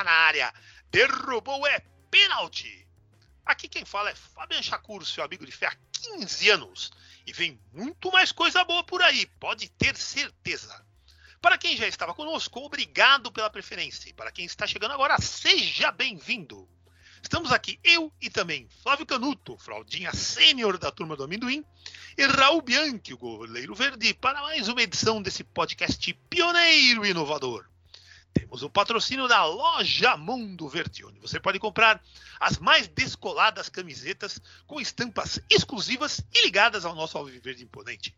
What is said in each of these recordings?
Está na área. Derrubou é pênalti. Aqui quem fala é Fabian Chacur, seu amigo de fé há 15 anos. E vem muito mais coisa boa por aí, pode ter certeza. Para quem já estava conosco, obrigado pela preferência. E para quem está chegando agora, seja bem-vindo. Estamos aqui, eu e também Flávio Canuto, fraldinha sênior da turma do amendoim, e Raul Bianchi, o goleiro verde, para mais uma edição desse podcast pioneiro e inovador. Temos o patrocínio da Loja Mundo Verde, onde você pode comprar as mais descoladas camisetas com estampas exclusivas e ligadas ao nosso Alviverde Imponente.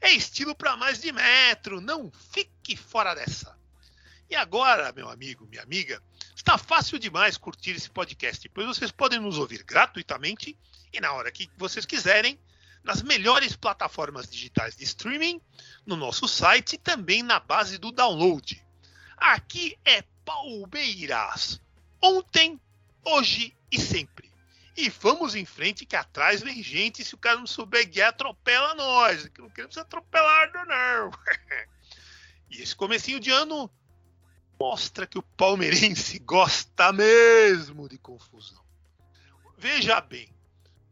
É estilo para mais de metro, não fique fora dessa. E agora, meu amigo, minha amiga, está fácil demais curtir esse podcast, pois vocês podem nos ouvir gratuitamente e na hora que vocês quiserem, nas melhores plataformas digitais de streaming, no nosso site e também na base do download. Aqui é Palmeiras. Ontem, hoje e sempre. E vamos em frente que atrás vem gente. Se o cara não souber guiar, atropela nós. Que não queremos atropelar, não. e esse comecinho de ano mostra que o palmeirense gosta mesmo de confusão. Veja bem,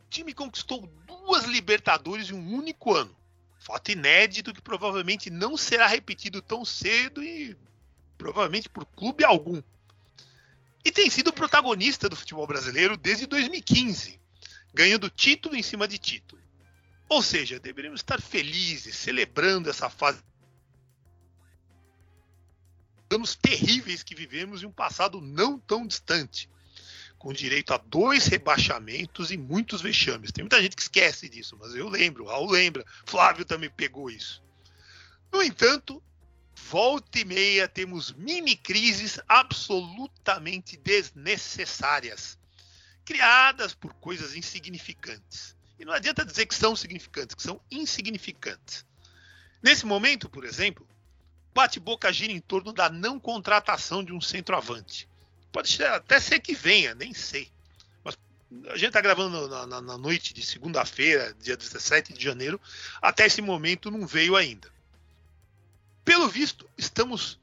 o time conquistou duas Libertadores em um único ano. Fato inédito que provavelmente não será repetido tão cedo e provavelmente por clube algum. E tem sido protagonista do futebol brasileiro desde 2015, ganhando título em cima de título. Ou seja, deveríamos estar felizes, celebrando essa fase anos terríveis que vivemos em um passado não tão distante, com direito a dois rebaixamentos e muitos vexames. Tem muita gente que esquece disso, mas eu lembro, Raul lembra, Flávio também pegou isso. No entanto, volta e meia temos mini crises absolutamente desnecessárias, criadas por coisas insignificantes. E não adianta dizer que são significantes, que são insignificantes. Nesse momento, por exemplo, bate-boca gira em torno da não contratação de um centroavante. Pode até ser que venha, nem sei. Mas a gente está gravando na, na, na, noite de segunda-feira, dia 17 de janeiro. Até esse momento não veio ainda. Pelo visto, estamos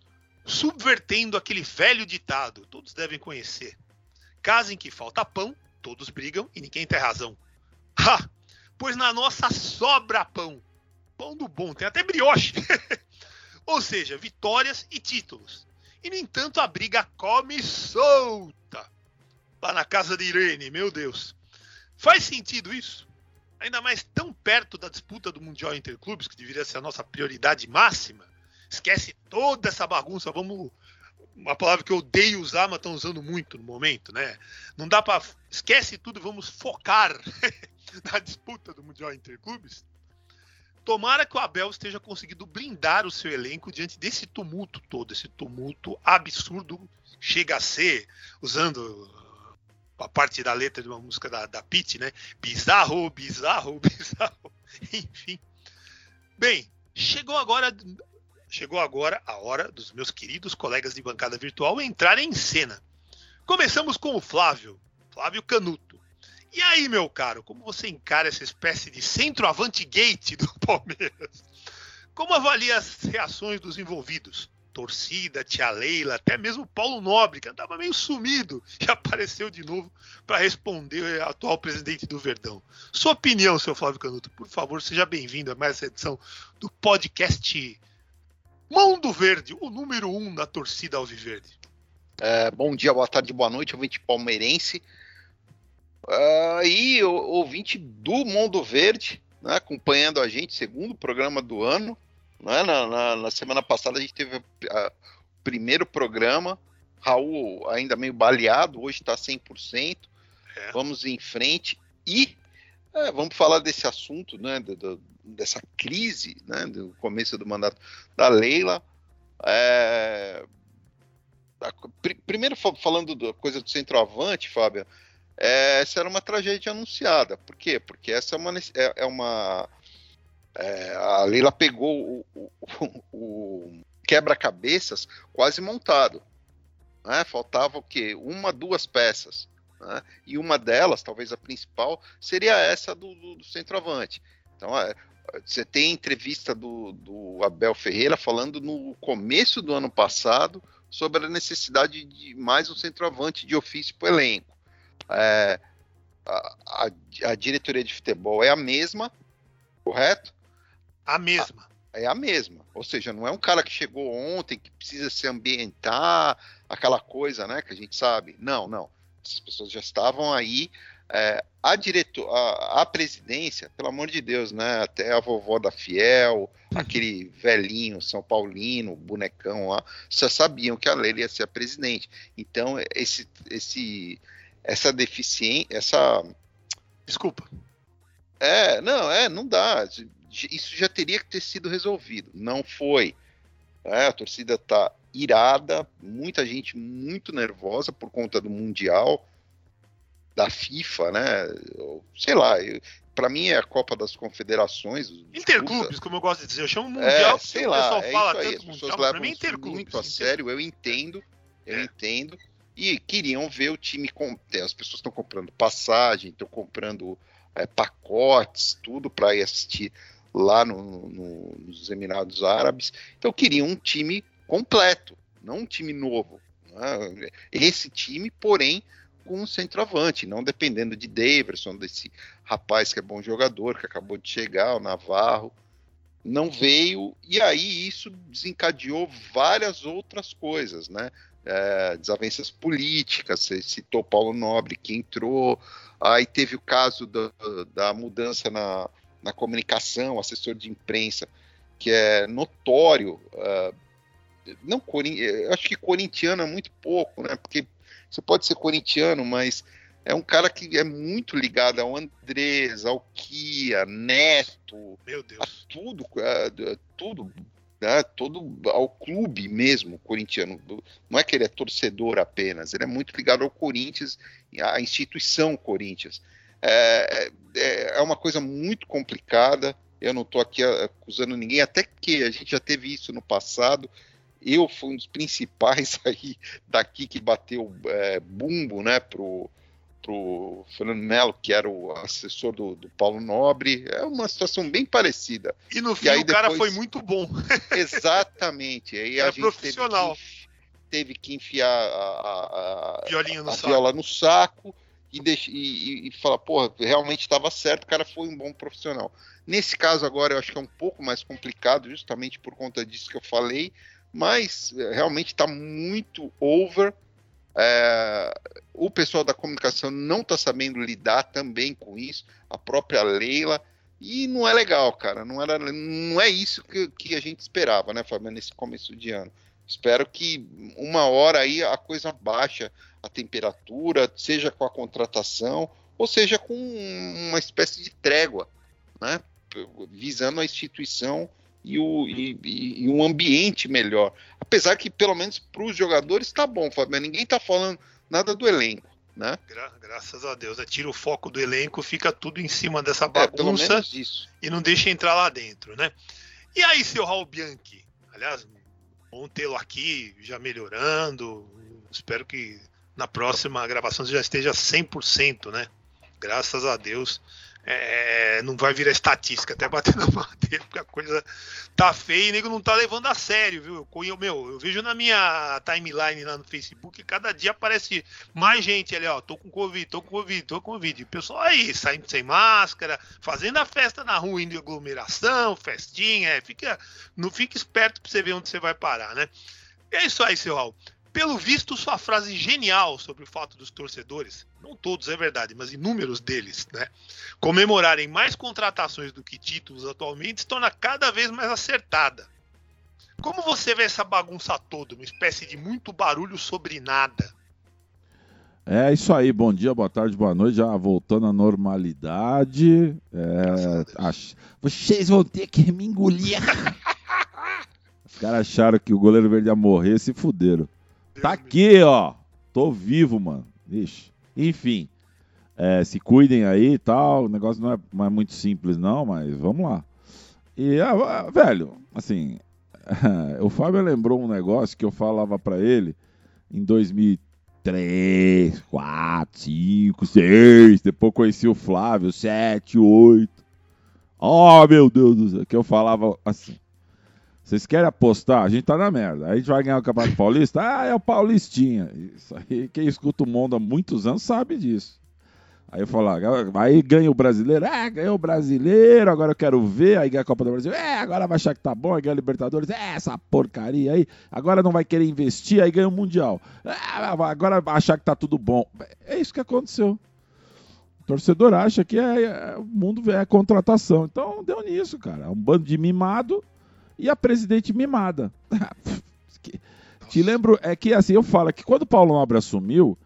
subvertendo aquele velho ditado, todos devem conhecer. Casa em que falta pão, todos brigam e ninguém tem razão. Ha! Pois na nossa sobra pão. Pão do bom, tem até brioche. Ou seja, vitórias e títulos. E, no entanto, a briga come solta. Lá na casa de Irene, meu Deus. Faz sentido isso? Ainda mais tão perto da disputa do Mundial Interclubes, que deveria ser a nossa prioridade máxima. Esquece toda essa bagunça, vamos. Uma palavra que eu odeio usar, mas estão usando muito no momento, né? Não dá para. Esquece tudo vamos focar na disputa do Mundial Interclubes. Tomara que o Abel esteja conseguindo blindar o seu elenco diante desse tumulto todo, esse tumulto absurdo, chega a ser, usando a parte da letra de uma música da, da Pitt, né? Bizarro, bizarro, bizarro. Enfim. Bem, chegou agora, chegou agora a hora dos meus queridos colegas de bancada virtual entrarem em cena. Começamos com o Flávio, Flávio Canuto. E aí, meu caro, como você encara essa espécie de centroavante gate do Palmeiras? Como avalia as reações dos envolvidos? Torcida, tia Leila, até mesmo Paulo Nobre, que andava meio sumido e apareceu de novo para responder ao atual presidente do Verdão. Sua opinião, seu Flávio Canuto, por favor, seja bem-vindo a mais essa edição do podcast Mundo Verde, o número um da torcida Alviverde. É, bom dia, boa tarde, boa noite, ouvinte palmeirense. Uh, e o, ouvinte do Mundo Verde, né, acompanhando a gente, segundo programa do ano. Né, na, na, na, semana passada a gente teve o primeiro programa Raul ainda meio baleado, hoje está 100%. É. Vamos em frente e é, vamos falar desse assunto, né, do, do, dessa crise, né, do começo do mandato da Leila. É, a, pr primeiro falando da coisa do centroavante, Fábio, é, essa era uma tragédia anunciada. Por quê? Porque essa é uma, é, é uma é, a Leila pegou o, o, o quebra-cabeças quase montado. Né? Faltava o quê? Uma, duas peças. Né? E uma delas, talvez a principal, seria essa do, do, do centroavante. Então, é, você tem entrevista do, do, Abel Ferreira falando no começo do ano passado sobre a necessidade de mais um centroavante de ofício para o elenco. É, a, a, a, diretoria de futebol é a mesma, correto? A mesma. A, é a mesma. Ou seja, não é um cara que chegou ontem, que precisa se ambientar, aquela coisa, né, que a gente sabe. Não, não. Essas pessoas já estavam aí. É, a, diretor, a, a, presidência, pelo amor de Deus, né? Até a vovó da Fiel, aquele velhinho São Paulino, bonecão lá, só sabiam que a Leila ia ser a presidente. Então, esse, esse, essa deficiência, essa. Desculpa. É, não, é, não dá. Isso já teria que ter sido resolvido. Não foi. É, a torcida tá irada, muita gente muito nervosa por conta do Mundial, da FIFA, né? Sei lá, para mim é a Copa das Confederações. Interclubes, como eu gosto de dizer, eu chamo Mundial, é, sei lá, o pessoal é fala tanto As pessoas levam mim, é muito a sério, eu entendo, eu é. entendo. E queriam ver o time, com, as pessoas estão comprando passagem, estão comprando é, pacotes, tudo para ir assistir lá no, no, nos Emirados Árabes. Então queriam um time completo, não um time novo. Né? Esse time, porém, com um centroavante, não dependendo de Daverson, desse rapaz que é bom jogador, que acabou de chegar, o Navarro. Não veio, e aí isso desencadeou várias outras coisas, né? É, desavenças políticas, você citou Paulo Nobre que entrou, aí teve o caso do, da mudança na, na comunicação, assessor de imprensa, que é notório, uh, não eu acho que corintiano é muito pouco, né? Porque você pode ser corintiano, mas é um cara que é muito ligado ao Andrés, ao Kia, Neto, a tudo, a, tudo, né? todo ao clube mesmo corintiano. Não é que ele é torcedor apenas, ele é muito ligado ao Corinthians, à instituição Corinthians. É, é, é uma coisa muito complicada. Eu não estou aqui acusando ninguém, até que a gente já teve isso no passado. Eu fui um dos principais aí daqui que bateu é, bumbo, né, pro, pro Fernando Melo, que era o assessor do, do, Paulo Nobre. É uma situação bem parecida. E no fim e o cara foi muito bom. exatamente. Aí é a gente profissional. Teve que, teve que enfiar a, a, a, no a viola no saco e, e, e falar, porra, realmente estava certo, o cara foi um bom profissional. Nesse caso agora eu acho que é um pouco mais complicado, justamente por conta disso que eu falei, mas eh, realmente está muito over. É, o pessoal da comunicação não está sabendo lidar também com isso, a própria Leila, e não é legal, cara. Não, era, não é isso que, que a gente esperava, né, Fabiano, nesse começo de ano. Espero que uma hora aí a coisa baixa a temperatura, seja com a contratação, ou seja com uma espécie de trégua, né? visando a instituição e, o, e, e, um ambiente melhor. Apesar que, pelo menos para os jogadores, está bom, Fábio. Ninguém está falando nada do elenco. Né? Gra graças a Deus. É, tira o foco do elenco, fica tudo em cima dessa bagunça é, e não deixa entrar lá dentro. Né? E aí, seu Raul Bianchi? Aliás, bom tê-lo aqui, já melhorando. Espero que na próxima gravação você já esteja 100%, né? Graças a Deus é, não vai virar estatística, até bater na dele, porque a coisa tá feia e nego não tá levando a sério, viu? Eu, meu, eu vejo na minha timeline lá no Facebook, cada dia aparece mais gente ali, ó, tô com Covid, tô com Covid, tô com Covid. O pessoal aí, saindo sem máscara, fazendo a festa na rua, indo em aglomeração, festinha, é, fica, não fica esperto pra você ver onde você vai parar, né? É isso aí, seu Raul. Pelo visto, sua frase genial sobre o fato dos torcedores, não todos é verdade, mas inúmeros deles, né, comemorarem mais contratações do que títulos atualmente se torna cada vez mais acertada. Como você vê essa bagunça toda? Uma espécie de muito barulho sobre nada. É isso aí, bom dia, boa tarde, boa noite, já voltando à normalidade. É, ach... Vocês vão ter que me engolir. Os caras acharam que o goleiro verde ia morrer, se fuderam. Tá aqui, ó. Tô vivo, mano. Ixi. Enfim, é, se cuidem aí e tal. O negócio não é, não é, muito simples, não, mas vamos lá. E, ah, velho, assim, o Fábio lembrou um negócio que eu falava para ele em 2003, 4, 5, 6. Depois conheci o Flávio, 7, 8. Oh, meu Deus do céu. Que eu falava assim. Vocês querem apostar? A gente tá na merda. Aí a gente vai ganhar o Campeonato Paulista? Ah, é o Paulistinha. Isso aí, quem escuta o mundo há muitos anos sabe disso. Aí eu falo, ah, aí ganha o brasileiro, ah, ganhou o brasileiro, agora eu quero ver, aí ganha a Copa do Brasil, é, agora vai achar que tá bom, aí ganha a Libertadores, é, essa porcaria aí, agora não vai querer investir, aí ganha o Mundial, é, agora vai achar que tá tudo bom. É isso que aconteceu. O torcedor acha que é, é, o mundo é contratação. Então deu nisso, cara. Um bando de mimado e a presidente mimada. Te lembro, é que assim, eu falo que quando o Paulo Nobre assumiu,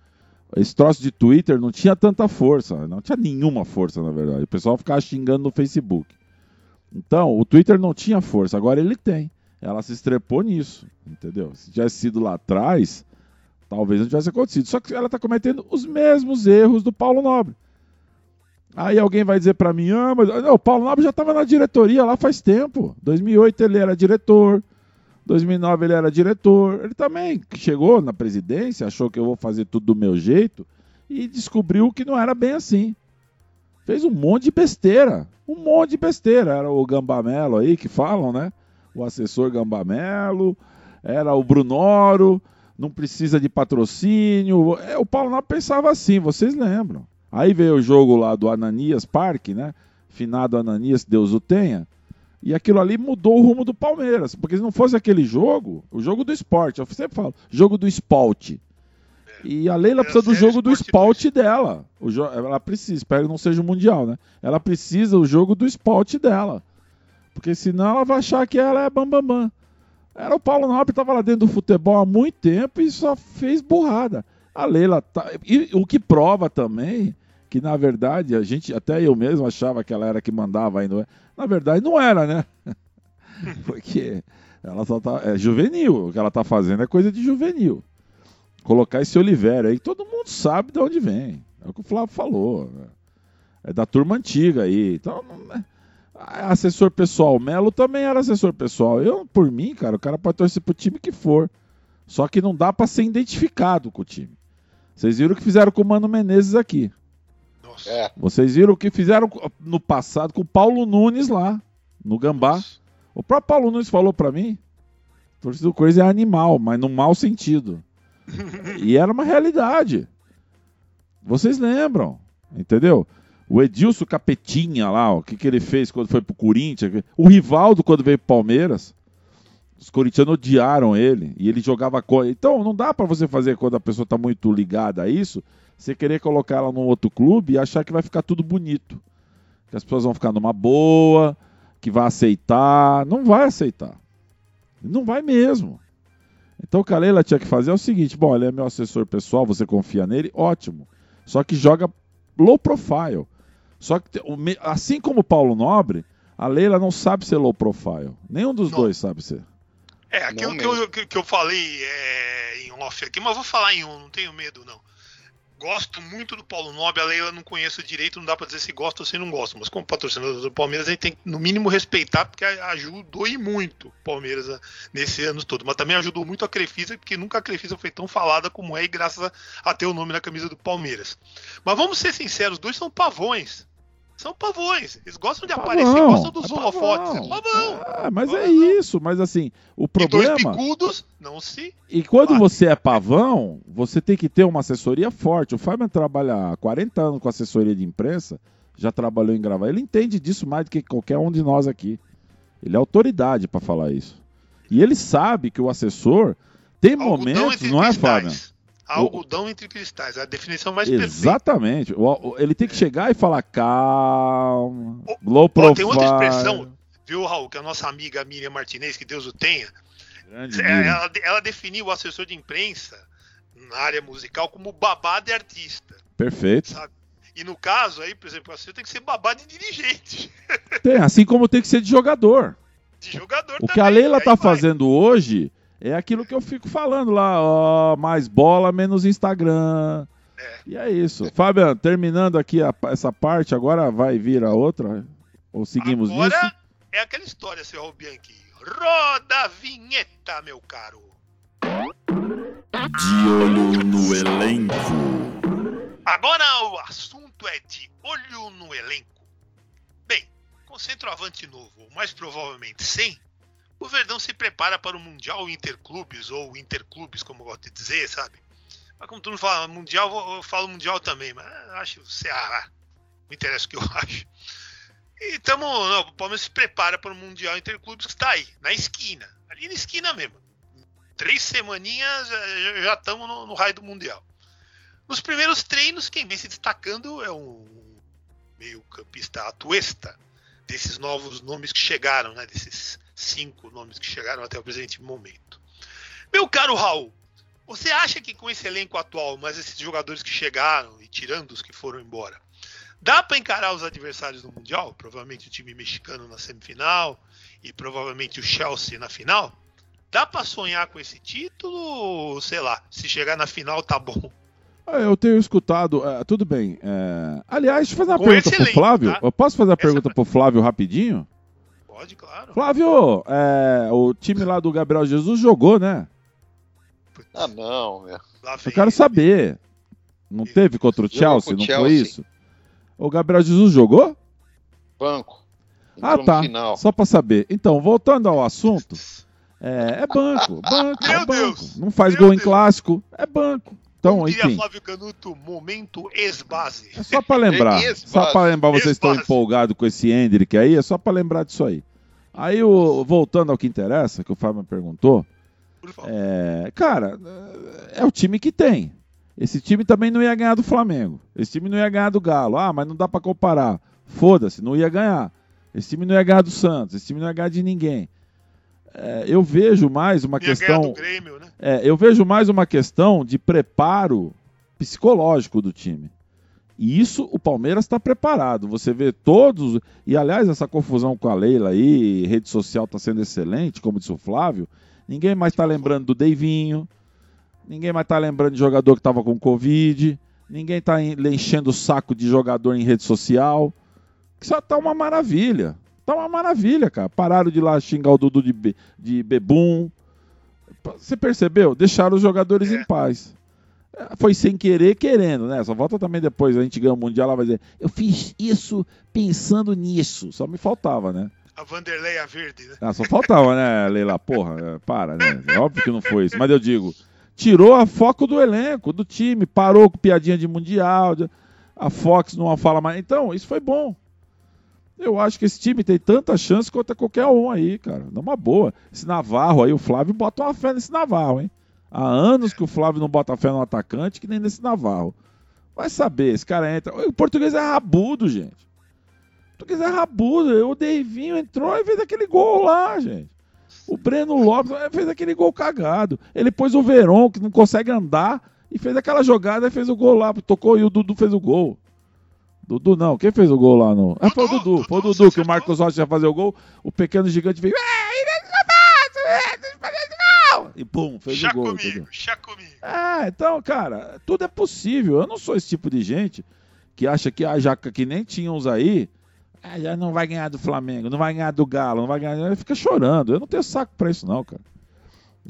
esse troço de Twitter não tinha tanta força, não tinha nenhuma força, na verdade. O pessoal ficava xingando no Facebook. Então, o Twitter não tinha força, agora ele tem. Ela se estrepou nisso, entendeu? Se tivesse sido lá atrás, talvez não tivesse acontecido. Só que ela está cometendo os mesmos erros do Paulo Nobre. Aí alguém vai dizer para mim, ah, mas não, o Paulo Nobre já estava na diretoria lá faz tempo. 2008 ele era diretor, 2009 ele era diretor. Ele também chegou na presidência, achou que eu vou fazer tudo do meu jeito e descobriu que não era bem assim. Fez um monte de besteira, um monte de besteira. Era o Gambamelo aí que falam, né? O assessor Gambamelo, era o Brunoro, não precisa de patrocínio. É, o Paulo Nobre pensava assim, vocês lembram. Aí veio o jogo lá do Ananias Parque, né? Finado Ananias, Deus o tenha. E aquilo ali mudou o rumo do Palmeiras. Porque se não fosse aquele jogo, o jogo do esporte, eu sempre falo, jogo do esporte. E a Leila precisa do jogo do esporte dela. Ela precisa, espero que não seja o Mundial, né? Ela precisa do jogo do esporte dela. Porque senão ela vai achar que ela é bambambam. Bam, bam. Era o Paulo Nobre, estava lá dentro do futebol há muito tempo e só fez burrada. A Leila tá. E o que prova também que na verdade a gente, até eu mesmo achava que ela era que mandava ainda. Na verdade não era, né? Porque ela só tá. É juvenil. O que ela tá fazendo é coisa de juvenil. Colocar esse Oliveira aí, todo mundo sabe de onde vem. É o que o Flávio falou. Né? É da turma antiga aí. Então, é, assessor pessoal. Melo também era assessor pessoal. Eu, por mim, cara, o cara pode torcer pro time que for. Só que não dá para ser identificado com o time. Vocês viram o que fizeram com o Mano Menezes aqui. É. Vocês viram o que fizeram no passado com o Paulo Nunes lá, no Gambá. Nossa. O próprio Paulo Nunes falou para mim, torcida do coisa é animal, mas no mau sentido. e era uma realidade. Vocês lembram, entendeu? O Edilson Capetinha lá, o que, que ele fez quando foi pro Corinthians? O Rivaldo quando veio pro Palmeiras. Os corintianos odiaram ele e ele jogava. Então não dá para você fazer quando a pessoa tá muito ligada a isso você querer colocar ela num outro clube e achar que vai ficar tudo bonito. Que as pessoas vão ficar numa boa, que vai aceitar. Não vai aceitar. Não vai mesmo. Então o que a Leila tinha que fazer é o seguinte: bom, ele é meu assessor pessoal, você confia nele, ótimo. Só que joga low profile. Só que, assim como o Paulo Nobre, a Leila não sabe ser low profile. Nenhum dos não. dois sabe ser. É, aquilo que eu, que eu, falei é, em off aqui, mas vou falar em um, não tenho medo não gosto muito do Paulo Nobre, a Leila não conheço direito, não dá para dizer se gosta ou se não gosta, mas como patrocinador do Palmeiras, a gente tem que, no mínimo, respeitar, porque ajudou e muito o Palmeiras ah, nesse ano todo. Mas também ajudou muito a Crefisa, porque nunca a Crefisa foi tão falada como é, e graças a, a ter o nome na camisa do Palmeiras. Mas vamos ser sinceros, os dois são pavões. São pavões. Eles gostam de pavão, aparecer, gostam dos é holofotes. É pavão. Ah, mas pavão. é isso. Mas assim, o problema. E dois bicudos, não se. E quando você é pavão, você tem que ter uma assessoria forte. O Fabian trabalha há 40 anos com assessoria de imprensa, já trabalhou em gravar. Ele entende disso mais do que qualquer um de nós aqui. Ele é autoridade para falar isso. E ele sabe que o assessor tem Algodão momentos, não é, Fabian? Algodão o... entre cristais, a definição mais Exatamente. Perfeita. Ele tem que chegar e falar calma, o... low profile. Tem outra expressão, viu, Raul, que a nossa amiga Miriam Martinez, que Deus o tenha, É, ela, ela definiu o assessor de imprensa na área musical como babá de artista. Perfeito. Sabe? E no caso aí, por exemplo, você tem que ser babá de dirigente. Tem, assim como tem que ser de jogador. De jogador O também, que a Leila tá vai. fazendo hoje é aquilo que eu fico falando lá, ó, mais bola, menos Instagram. É. E é isso. Fabiano, terminando aqui a, essa parte, agora vai vir a outra? Ou seguimos agora nisso? é aquela história, seu Bianchi. Roda a vinheta, meu caro. De olho no elenco. Agora o assunto é de olho no elenco. Bem, com centroavante novo, ou mais provavelmente sem, o Verdão se prepara para o Mundial Interclubes, ou Interclubes, como eu gosto de dizer, sabe? Mas como tu não fala Mundial, eu falo Mundial também, mas acho que Ceará. Não interessa o que eu acho. E tamo, não, o Palmeiras se prepara para o Mundial Interclubes que está aí, na esquina. Ali na esquina mesmo. Três semaninhas já estamos no, no, raio do Mundial. Nos primeiros treinos, quem vem se destacando é um meio-campista atuesta, desses novos nomes que chegaram, né? Desses cinco nomes que chegaram até o presente momento. Meu caro Raul, você acha que com esse elenco atual, mas esses jogadores que chegaram e tirando os que foram embora, dá para encarar os adversários no Mundial? Provavelmente o time mexicano na semifinal e provavelmente o Chelsea na final? Dá para sonhar com esse título? Sei lá, se chegar na final tá bom. É, eu tenho escutado, uh, tudo bem. Uh, aliás, deixa eu fazer uma com pergunta pro Flávio. Tá? Eu posso fazer a Essa pergunta pra... pro Flávio rapidinho? Pode, claro. Flávio, é, o time lá do Gabriel Jesus jogou, né? Ah, não, meu. Eu quero saber. Não teve contra o Chelsea, não Chelsea. foi isso? O Gabriel Jesus jogou? Banco. ah, tá. Só para saber. Então, voltando ao assunto, é, é banco, banco, Meu é banco. Deus. Não faz Meu gol Deus. em clássico, é banco. Então, enfim. Flávio Canuto, momento ex-base. É só para lembrar. só para lembrar, vocês estão empolgados com esse Hendrick aí, é só para lembrar disso aí. Aí, o, voltando ao que interessa, que o Fábio me perguntou, é, cara, é o time que tem. Esse time também não ia ganhar do Flamengo. Esse time não ia ganhar do Galo. Ah, mas não dá para comparar. Foda-se, não ia ganhar. Esse time não ia ganhar do Santos. Esse time não ia ganhar de ninguém. É, eu vejo mais uma ia questão. Grêmio, né? é, eu vejo mais uma questão de preparo psicológico do time. E isso o Palmeiras está preparado. Você vê todos. E aliás, essa confusão com a Leila aí, rede social está sendo excelente, como disse o Flávio. Ninguém mais está lembrando do Deivinho. Ninguém mais está lembrando de jogador que estava com Covid. Ninguém está enchendo o saco de jogador em rede social. Isso tá uma maravilha. Tá uma maravilha, cara. Pararam de lá xingar o Dudu de, be, de bebum. Você percebeu? Deixaram os jogadores é. em paz. É, foi sem querer, querendo, né? Só volta também depois, a gente ganha o Mundial, ela vai dizer, eu fiz isso pensando nisso. Só me faltava, né? A Vanderleia Verde, né? Ah, só faltava, né, Leila? Porra, é, para, né? É óbvio que não foi isso. Mas eu digo, tirou a foco do elenco, do time, parou com piadinha de Mundial, a Fox não fala mais. Então, isso foi bom. Eu acho que esse time tem tanta chance quanto qualquer um aí, cara. Numa boa. Esse Navarro aí, o Flávio bota uma fé nesse Navarro, hein? Há anos que o Flávio não bota fé no atacante, que nem nesse Navarro. Vai saber, esse cara entra. O português é rabudo, gente tu quiser rabudo, o Deivinho entrou e fez aquele gol lá, gente. O Breno Lopes fez aquele gol cagado. Ele pôs o Verón, que não consegue andar, e fez aquela jogada e fez o gol lá. Tocou e o Dudu fez o gol. Dudu não, quem fez o gol lá no. Ah, foi o Dudu, foi o Dudu que o Marcos Rocha ia fazer o gol. O pequeno gigante veio. E pum, fez chá o gol. Comigo, entendeu? chá comigo. É, então, cara, tudo é possível. Eu não sou esse tipo de gente que acha que a jaca que nem tínhamos aí ah, já não vai ganhar do Flamengo, não vai ganhar do Galo, não vai ganhar. Ele fica chorando. Eu não tenho saco para isso, não, cara.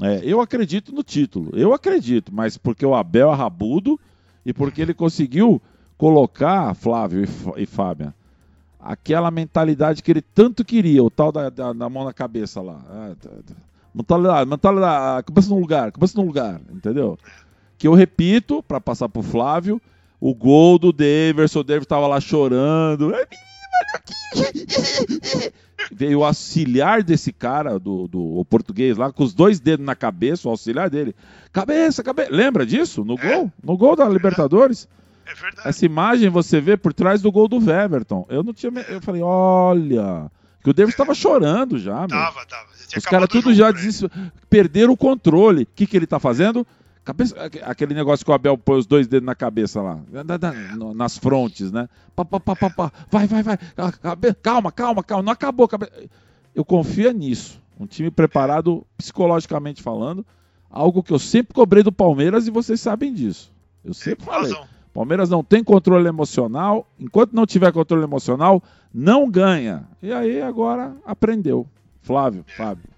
É, eu acredito no título, eu acredito, mas porque o Abel é rabudo e porque ele conseguiu colocar, Flávio e, e Fábio, aquela mentalidade que ele tanto queria, o tal da, da, da mão na cabeça lá. Tá. Mentalidade, mentalidade, cabeça no lugar, cabeça no lugar, entendeu? Que eu repito, para passar pro Flávio, o gol do Daverson, o Daverson tava lá chorando. Veio o auxiliar desse cara, do, do português lá, com os dois dedos na cabeça, o auxiliar dele. Cabeça, cabeça. Lembra disso? No é, gol? No gol da Libertadores? É verdade. Essa imagem você vê por trás do gol do Weverton. Eu não tinha. Eu falei, olha. Que o Davis estava chorando já, Tava, tava. Os caras tudo já des... perderam o controle. O que, que ele tá fazendo? Cabeça, aquele negócio que o Abel põe os dois dedos na cabeça lá, nas frontes, né? Pá, pá, pá, pá, pá. Vai, vai, vai. Calma, calma, calma. Não acabou. Eu confio nisso. Um time preparado psicologicamente falando. Algo que eu sempre cobrei do Palmeiras e vocês sabem disso. Eu sempre falei. Palmeiras não tem controle emocional. Enquanto não tiver controle emocional, não ganha. E aí agora aprendeu. Flávio, Fábio.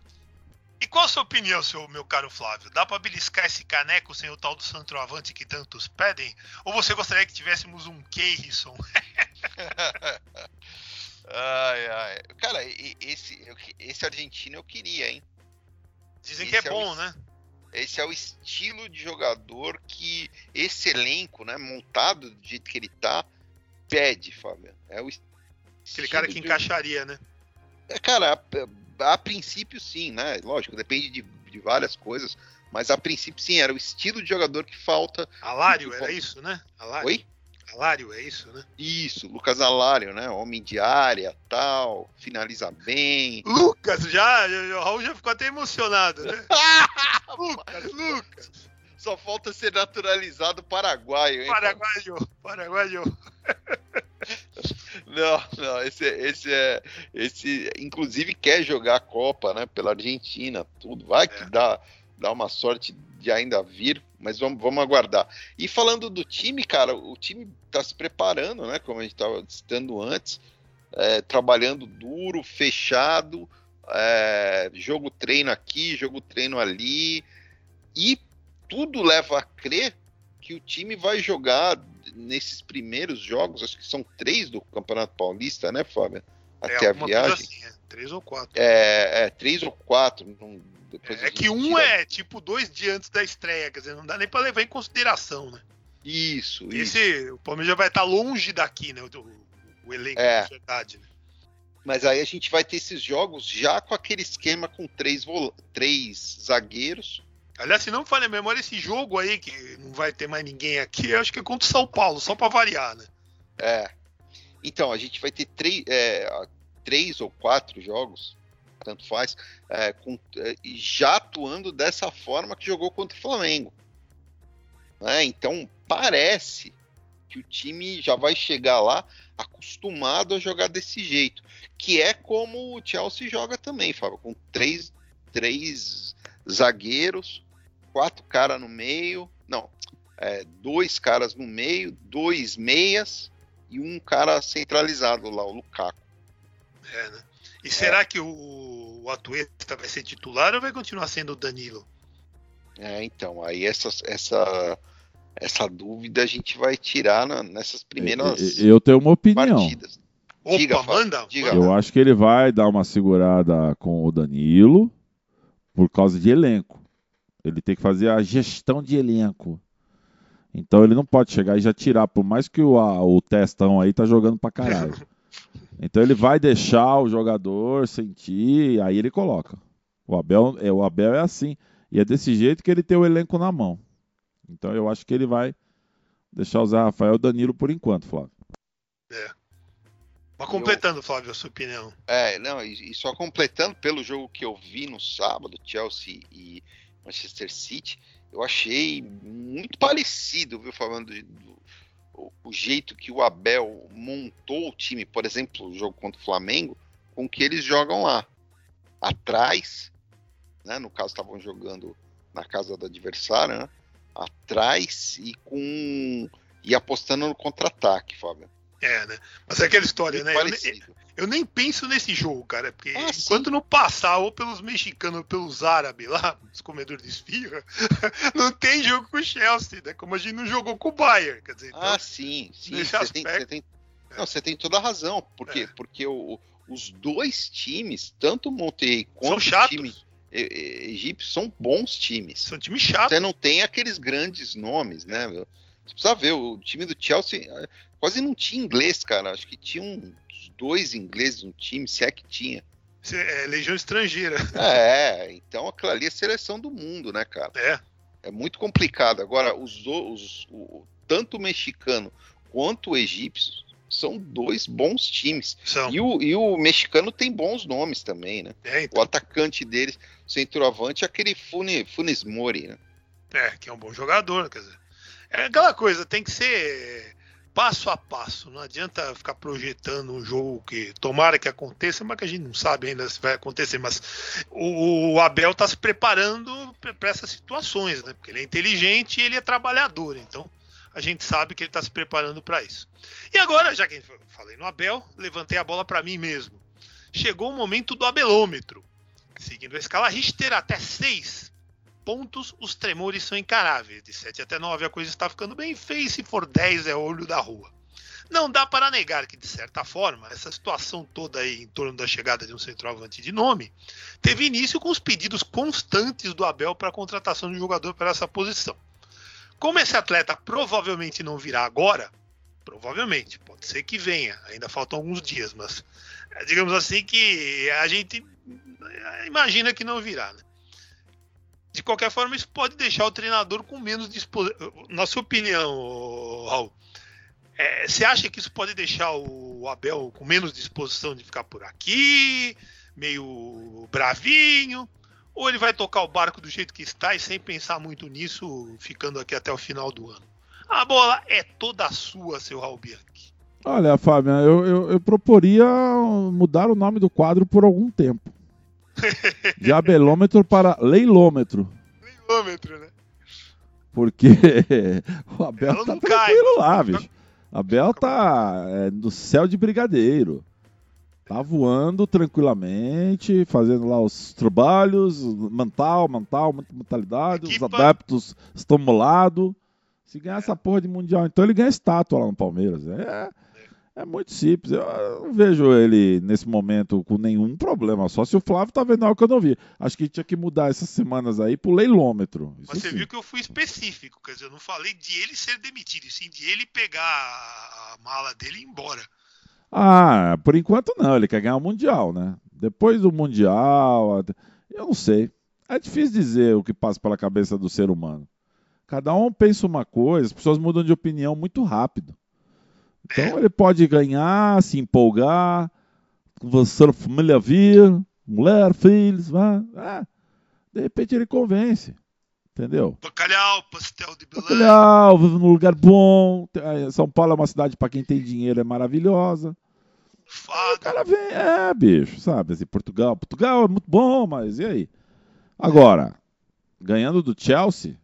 E qual a sua opinião, seu meu caro Flávio? Dá para beliscar esse caneco sem o tal do centroavante que tantos pedem? Ou você gostaria que tivéssemos um Keirson? ai, ai. Cara, esse, esse argentino eu queria, hein? Dizem esse que é, é bom, o, né? Esse é o estilo de jogador que esse elenco, né, montado do jeito que ele tá, pede, Fábio. É o Aquele cara que encaixaria, né? É, cara, a princípio sim, né? Lógico, depende de, de várias coisas, mas a princípio sim, era o estilo de jogador que falta. Alário, era isso, né? Alário. Oi? Alário, é isso, né? Isso, Lucas Alário, né? Homem de área, tal, finaliza bem. Lucas, já, o Raul já ficou até emocionado, né? Lucas, Lucas. Só falta ser naturalizado paraguaio, hein? Paraguaio, paraguaio. Não, não, esse, esse é. Esse, inclusive, quer jogar a Copa, né? Pela Argentina, tudo. Vai que é. dá, dá uma sorte de ainda vir, mas vamos, vamos aguardar. E falando do time, cara, o time está se preparando, né? Como a gente estava citando antes, é, trabalhando duro, fechado, é, jogo treino aqui, jogo treino ali, e tudo leva a crer que o time vai jogar nesses primeiros jogos, acho que são três do Campeonato Paulista, né, Fábio? É, Até é, a viagem. Assim, é, três ou quatro. É, é três ou quatro. Não, é que um tira... é tipo dois dias antes da estreia, quer dizer, não dá nem para levar em consideração, né? Isso, Esse, isso. O Palmeiras já vai estar longe daqui, né? O, o elenco, é. na verdade. Né? Mas aí a gente vai ter esses jogos já com aquele esquema com três, três zagueiros, Aliás, se não me falha a memória, esse jogo aí, que não vai ter mais ninguém aqui, eu acho que é contra o São Paulo, só para variar, né? É. Então, a gente vai ter três, é, três ou quatro jogos, tanto faz, é, com, é, já atuando dessa forma que jogou contra o Flamengo. Né? Então, parece que o time já vai chegar lá acostumado a jogar desse jeito, que é como o Chelsea joga também, Fábio, com três, três zagueiros, quatro caras no meio, não, é, dois caras no meio, dois meias e um cara centralizado lá, o Lukaku. É, né? E é. será que o, o Atuesta vai ser titular ou vai continuar sendo o Danilo? É, então, aí essa, essa, essa dúvida a gente vai tirar na, nessas primeiras Eu tenho uma opinião. Partidas. Opa, diga, manda, diga. Eu acho que ele vai dar uma segurada com o Danilo por causa de elenco. Ele tem que fazer a gestão de elenco. Então ele não pode chegar e já tirar, por mais que o, a, o testão aí tá jogando pra caralho. Então ele vai deixar o jogador sentir, aí ele coloca. O Abel, é, o Abel é assim. E é desse jeito que ele tem o elenco na mão. Então eu acho que ele vai deixar o Zé Rafael Danilo por enquanto, Flávio. É. Mas completando, eu... Flávio, a sua opinião. É, não, e, e, só completando pelo jogo que eu vi no sábado, Chelsea e Manchester City, eu achei muito parecido, viu, falando do, do o, o, jeito que o Abel montou o time, por exemplo, o jogo contra o Flamengo, com que eles jogam lá. Atrás, né, no caso estavam jogando na casa do adversário, né, atrás e com e apostando no contra-ataque, Fábio. É, né? Mas é aquela história, Muito né? Parecido. Eu nem penso nesse jogo, cara, porque ah, enquanto não passar ou pelos mexicanos ou pelos árabes lá, os comedores de esfirra, não tem jogo com o Chelsea, né? Como a gente não jogou com o Bayern, quer dizer. Então, ah, sim, sim. Você tem, você tem, não, você tem toda a razão, porque, é. porque o, os dois times, tanto o Monterrey quanto o time egípcio, são bons times. São times chatos. Você não tem aqueles grandes nomes, né? Você precisa ver, o time do Chelsea eh, quase não tinha inglês, cara. Acho que tinha um dois ingleses no time, se é que tinha. É legião estrangeira. É, então aquilo ali é seleção do mundo, né, cara? É. É muito complicado. Agora, os, os o, tanto o mexicano quanto o egípcio são dois bons times. E o, e o mexicano tem bons nomes também, né? É, então. O atacante deles, centroavante, é aquele Fune, Funes Mori, né? É, que é um bom jogador, quer dizer. É aquela coisa, tem que ser passo a passo. Não adianta ficar projetando um jogo que tomara que aconteça, mas que a gente não sabe ainda se vai acontecer. Mas o, o Abel está se preparando para essas situações, né? Porque ele é inteligente e ele é trabalhador. Então a gente sabe que ele está se preparando para isso. E agora, já que falei no Abel, levantei a bola para mim mesmo. Chegou o momento do abelômetro. Seguindo a escala Richter até 6 pontos, os tremores são encaráveis. De 7 até 9 a coisa está ficando bem feia, se for 10 é olho da rua. Não dá para negar que, de certa forma, essa situação toda aí em torno da chegada de um centroavante de nome teve início com os pedidos constantes do Abel para a contratação de um jogador para essa posição. Como esse atleta provavelmente não virá agora, provavelmente, pode ser que venha, ainda faltam alguns dias, mas é, digamos assim que a gente imagina que não virá. Né? De qualquer forma, isso pode deixar o treinador com menos disposição. Na sua opinião, Raul, é, você acha que isso pode deixar o Abel com menos disposição de ficar por aqui, meio bravinho? Ou ele vai tocar o barco do jeito que está e sem pensar muito nisso, ficando aqui até o final do ano? A bola é toda sua, seu Raul Bianchi. Olha, Fábio, eu, eu, eu proporia mudar o nome do quadro por algum tempo. De abelômetro para leilômetro. Leilômetro, né? Porque o Abel Ela tá tranquilo cai. lá, bicho. Abel tá é, no céu de brigadeiro. Tá voando tranquilamente, fazendo lá os trabalhos, mental, mental, mentalidade, Equipa. os adeptos estimulados. Se ganhar essa porra de mundial, então ele ganha estátua lá no Palmeiras. É, é muito simples. Eu não vejo ele nesse momento com nenhum problema. Só se o Flávio tá vendo algo que eu não vi. Acho que tinha que mudar essas semanas aí pro leilômetro. Isso Você sim. viu que eu fui específico. Quer dizer, eu não falei de ele ser demitido, sim de ele pegar a mala dele e ir embora. Ah, por enquanto não. Ele quer ganhar o Mundial, né? Depois do Mundial, eu não sei. É difícil dizer o que passa pela cabeça do ser humano. Cada um pensa uma coisa, as pessoas mudam de opinião muito rápido. Então ele pode ganhar, se empolgar, você a família vir, mulher, filhos, vai, ah, de repente ele convence. Entendeu? Bacalhau, pastel de Belém. Bacalhau, vive num lugar bom. São Paulo é uma cidade para quem tem dinheiro, é maravilhosa. Fado. O cara vem, é, bicho, sabe? Assim, Portugal. Portugal é muito bom, mas e aí? Agora, ganhando do Chelsea,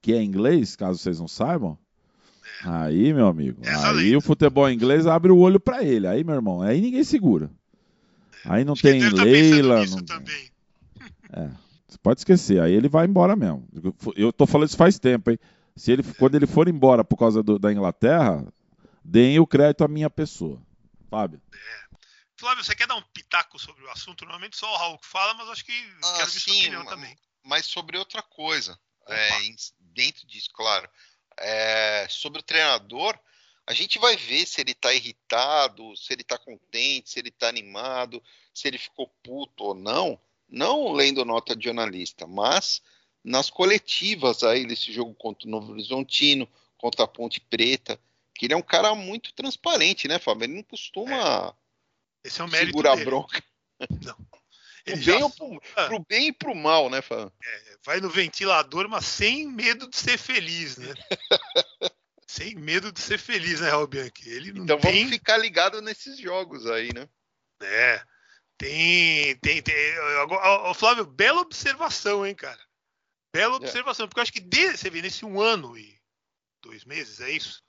que é inglês, caso vocês não saibam, Aí, meu amigo, aí o futebol inglês abre o olho para ele. Aí, meu irmão, aí ninguém segura. Aí não Acho tem tá Leila. Não... Também. É, você pode esquecer. Aí ele vai embora mesmo. Eu tô falando isso faz tempo, hein? Se ele, quando ele for embora por causa do, da Inglaterra, deem o crédito à minha pessoa. Fábio. É. Flávio, você quer dar um pitaco sobre o assunto? Normalmente só o Raul que fala, mas acho que ah, quero ver sim, sua opinião também. Mas sobre outra coisa. É, dentro disso, claro é, sobre o treinador, a gente vai ver se ele está irritado, se ele está contente, se ele está animado, se ele ficou puto ou não, não lendo nota de jornalista, mas nas coletivas aí desse jogo contra o Novo Horizontino, contra a Ponte Preta, que ele é um cara muito transparente, né, Fábio? Ele não costuma é. Esse é o mérito segurar dele. bronca. Não. Pro bem, já... pro, pro, bem e pro mal, né, Fábio? É, vai no ventilador, mas sem medo de ser feliz, né? sem medo de ser feliz, né, Raul Bianchi? Ele não então tem... vamos ficar ligado nesses jogos aí, né? É. Tem, tem, tem. O Flávio, bela observação, hein, cara? Bela é. observação, é. porque eu acho que desde, você vê, nesse um ano e dois meses, é isso?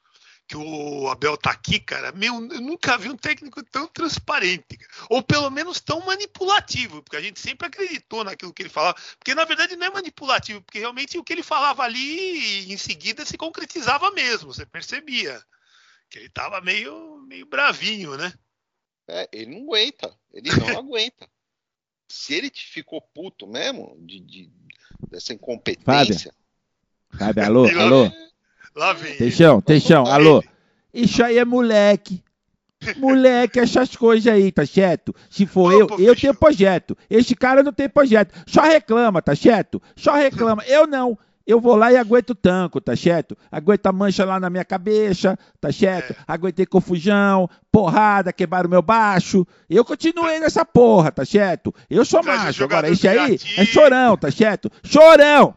Que o Abel tá aqui, cara, meu, eu nunca vi um técnico tão transparente, ou pelo menos tão manipulativo, porque a gente sempre acreditou naquilo que ele falava, porque na verdade não é manipulativo, porque realmente o que ele falava ali em seguida se concretizava mesmo, você percebia que ele tava meio, meio bravinho, né? É, ele não aguenta, ele não aguenta. Se ele ficou puto mesmo de, de dessa incompetência. Fábio, Fábio alô, alô. Lá vem. Teixão, Teixão, alô. Isso aí é moleque. Moleque, essas coisas aí, tá certo? Se for eu, eu tenho projeto. Este cara não tem projeto. Só reclama, tá certo? Só reclama. Eu não. eu vou lá e aguento o tanco, tá certo? Aguento a mancha lá na minha cabeça, tá certo? É. Aguentei confusão, porrada, quebraram meu baixo. Eu continuei nessa porra, tá certo? Eu sou macho. Agora, esse aí é chorão, tá certo? Chorão!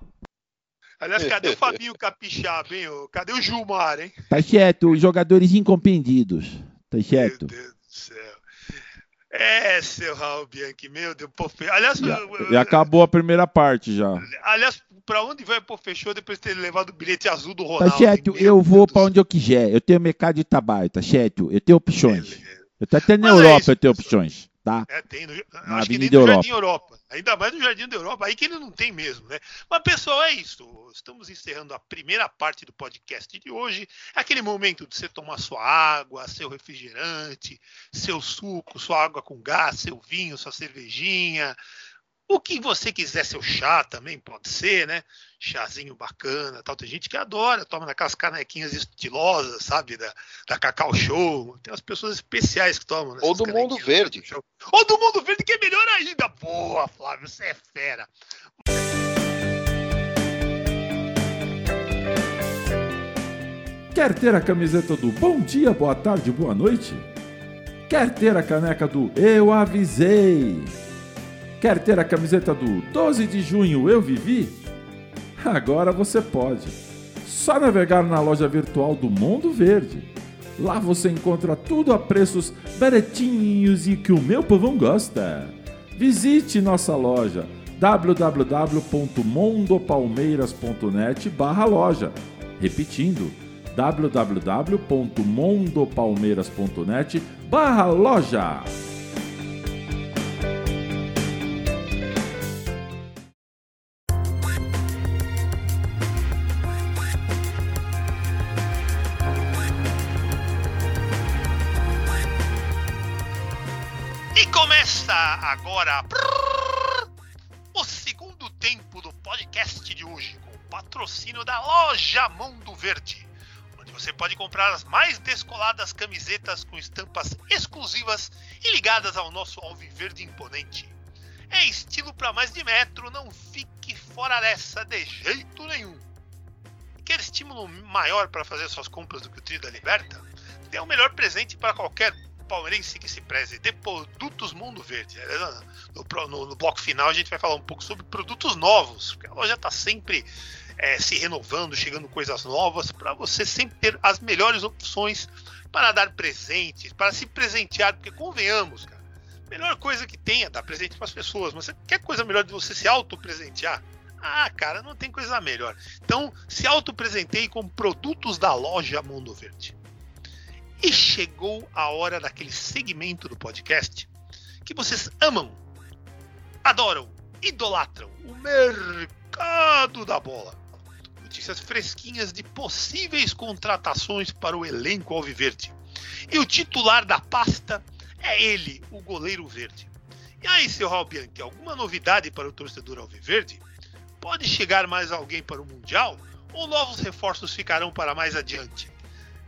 Aliás, cadê o Fabinho Capixaba, hein? Cadê o Gilmar, hein? Tá certo, os jogadores incompreendidos. Tá certo? Meu Deus do céu. É, seu Raul Bianchi, meu Deus, pô, aliás, já, e acabou a primeira parte já. Aliás, pra onde vai, pô, fechou depois de ter levado o bilhete azul do Ronaldo? Tá certo, eu vou pra onde eu quiser. Eu tenho mercado de trabalho, tá certo? Eu tenho opções. Eu tô até na Mas é Europa, é eu tenho opções, tá? É, tem. No, na acho que nem no Europa. Jardim Europa. Ainda mais no Jardim da Europa, aí que ele não tem mesmo, né? Mas, pessoal, é isso. Estamos encerrando a primeira parte do podcast de hoje. É aquele momento de você tomar sua água, seu refrigerante, seu suco, sua água com gás, seu vinho, sua cervejinha, o que você quiser, seu chá também pode ser, né? Chazinho bacana, tal. Tem gente que adora, toma naquelas canequinhas estilosas, sabe? Da, da Cacau Show. Tem umas pessoas especiais que tomam. Ou do Mundo Verde. Ou do Mundo Verde, que é melhor ainda. Boa, Flávio, você é fera. Quer ter a camiseta do Bom Dia, Boa Tarde, Boa Noite? Quer ter a caneca do Eu Avisei? Quer ter a camiseta do 12 de junho eu vivi? Agora você pode. Só navegar na loja virtual do Mundo Verde. Lá você encontra tudo a preços baratinhos e que o meu povão gosta. Visite nossa loja www.mondopalmeiras.net loja. Repetindo, www.mondopalmeiras.net loja. Agora o segundo tempo do podcast de hoje, com o patrocínio da loja Mundo Verde, onde você pode comprar as mais descoladas camisetas com estampas exclusivas e ligadas ao nosso alviverde imponente. É estilo para mais de metro, não fique fora dessa de jeito nenhum. Quer estímulo maior para fazer suas compras do que o Trio da Liberta? Tem o melhor presente para qualquer palmeirense que se preze de produtos Mundo Verde. É, no, no, no, bloco final a gente vai falar um pouco sobre produtos novos, porque a loja está sempre é, se renovando, chegando coisas novas, para você sempre ter as melhores opções para dar presentes, para se presentear, porque convenhamos, cara, a melhor coisa que tem é dar presente para as pessoas, mas quer coisa melhor de você se auto-presentear? Ah, cara, não tem coisa melhor. Então, se auto-presenteie com produtos da loja Mundo Verde. E chegou a hora daquele segmento do podcast que vocês amam, adoram, idolatram o mercado da bola. Notícias fresquinhas de possíveis contratações para o elenco alviverde. E o titular da pasta é ele, o goleiro verde. E aí, seu Raul Bianchi, alguma novidade para o torcedor alviverde? Pode chegar mais alguém para o Mundial? Ou novos reforços ficarão para mais adiante?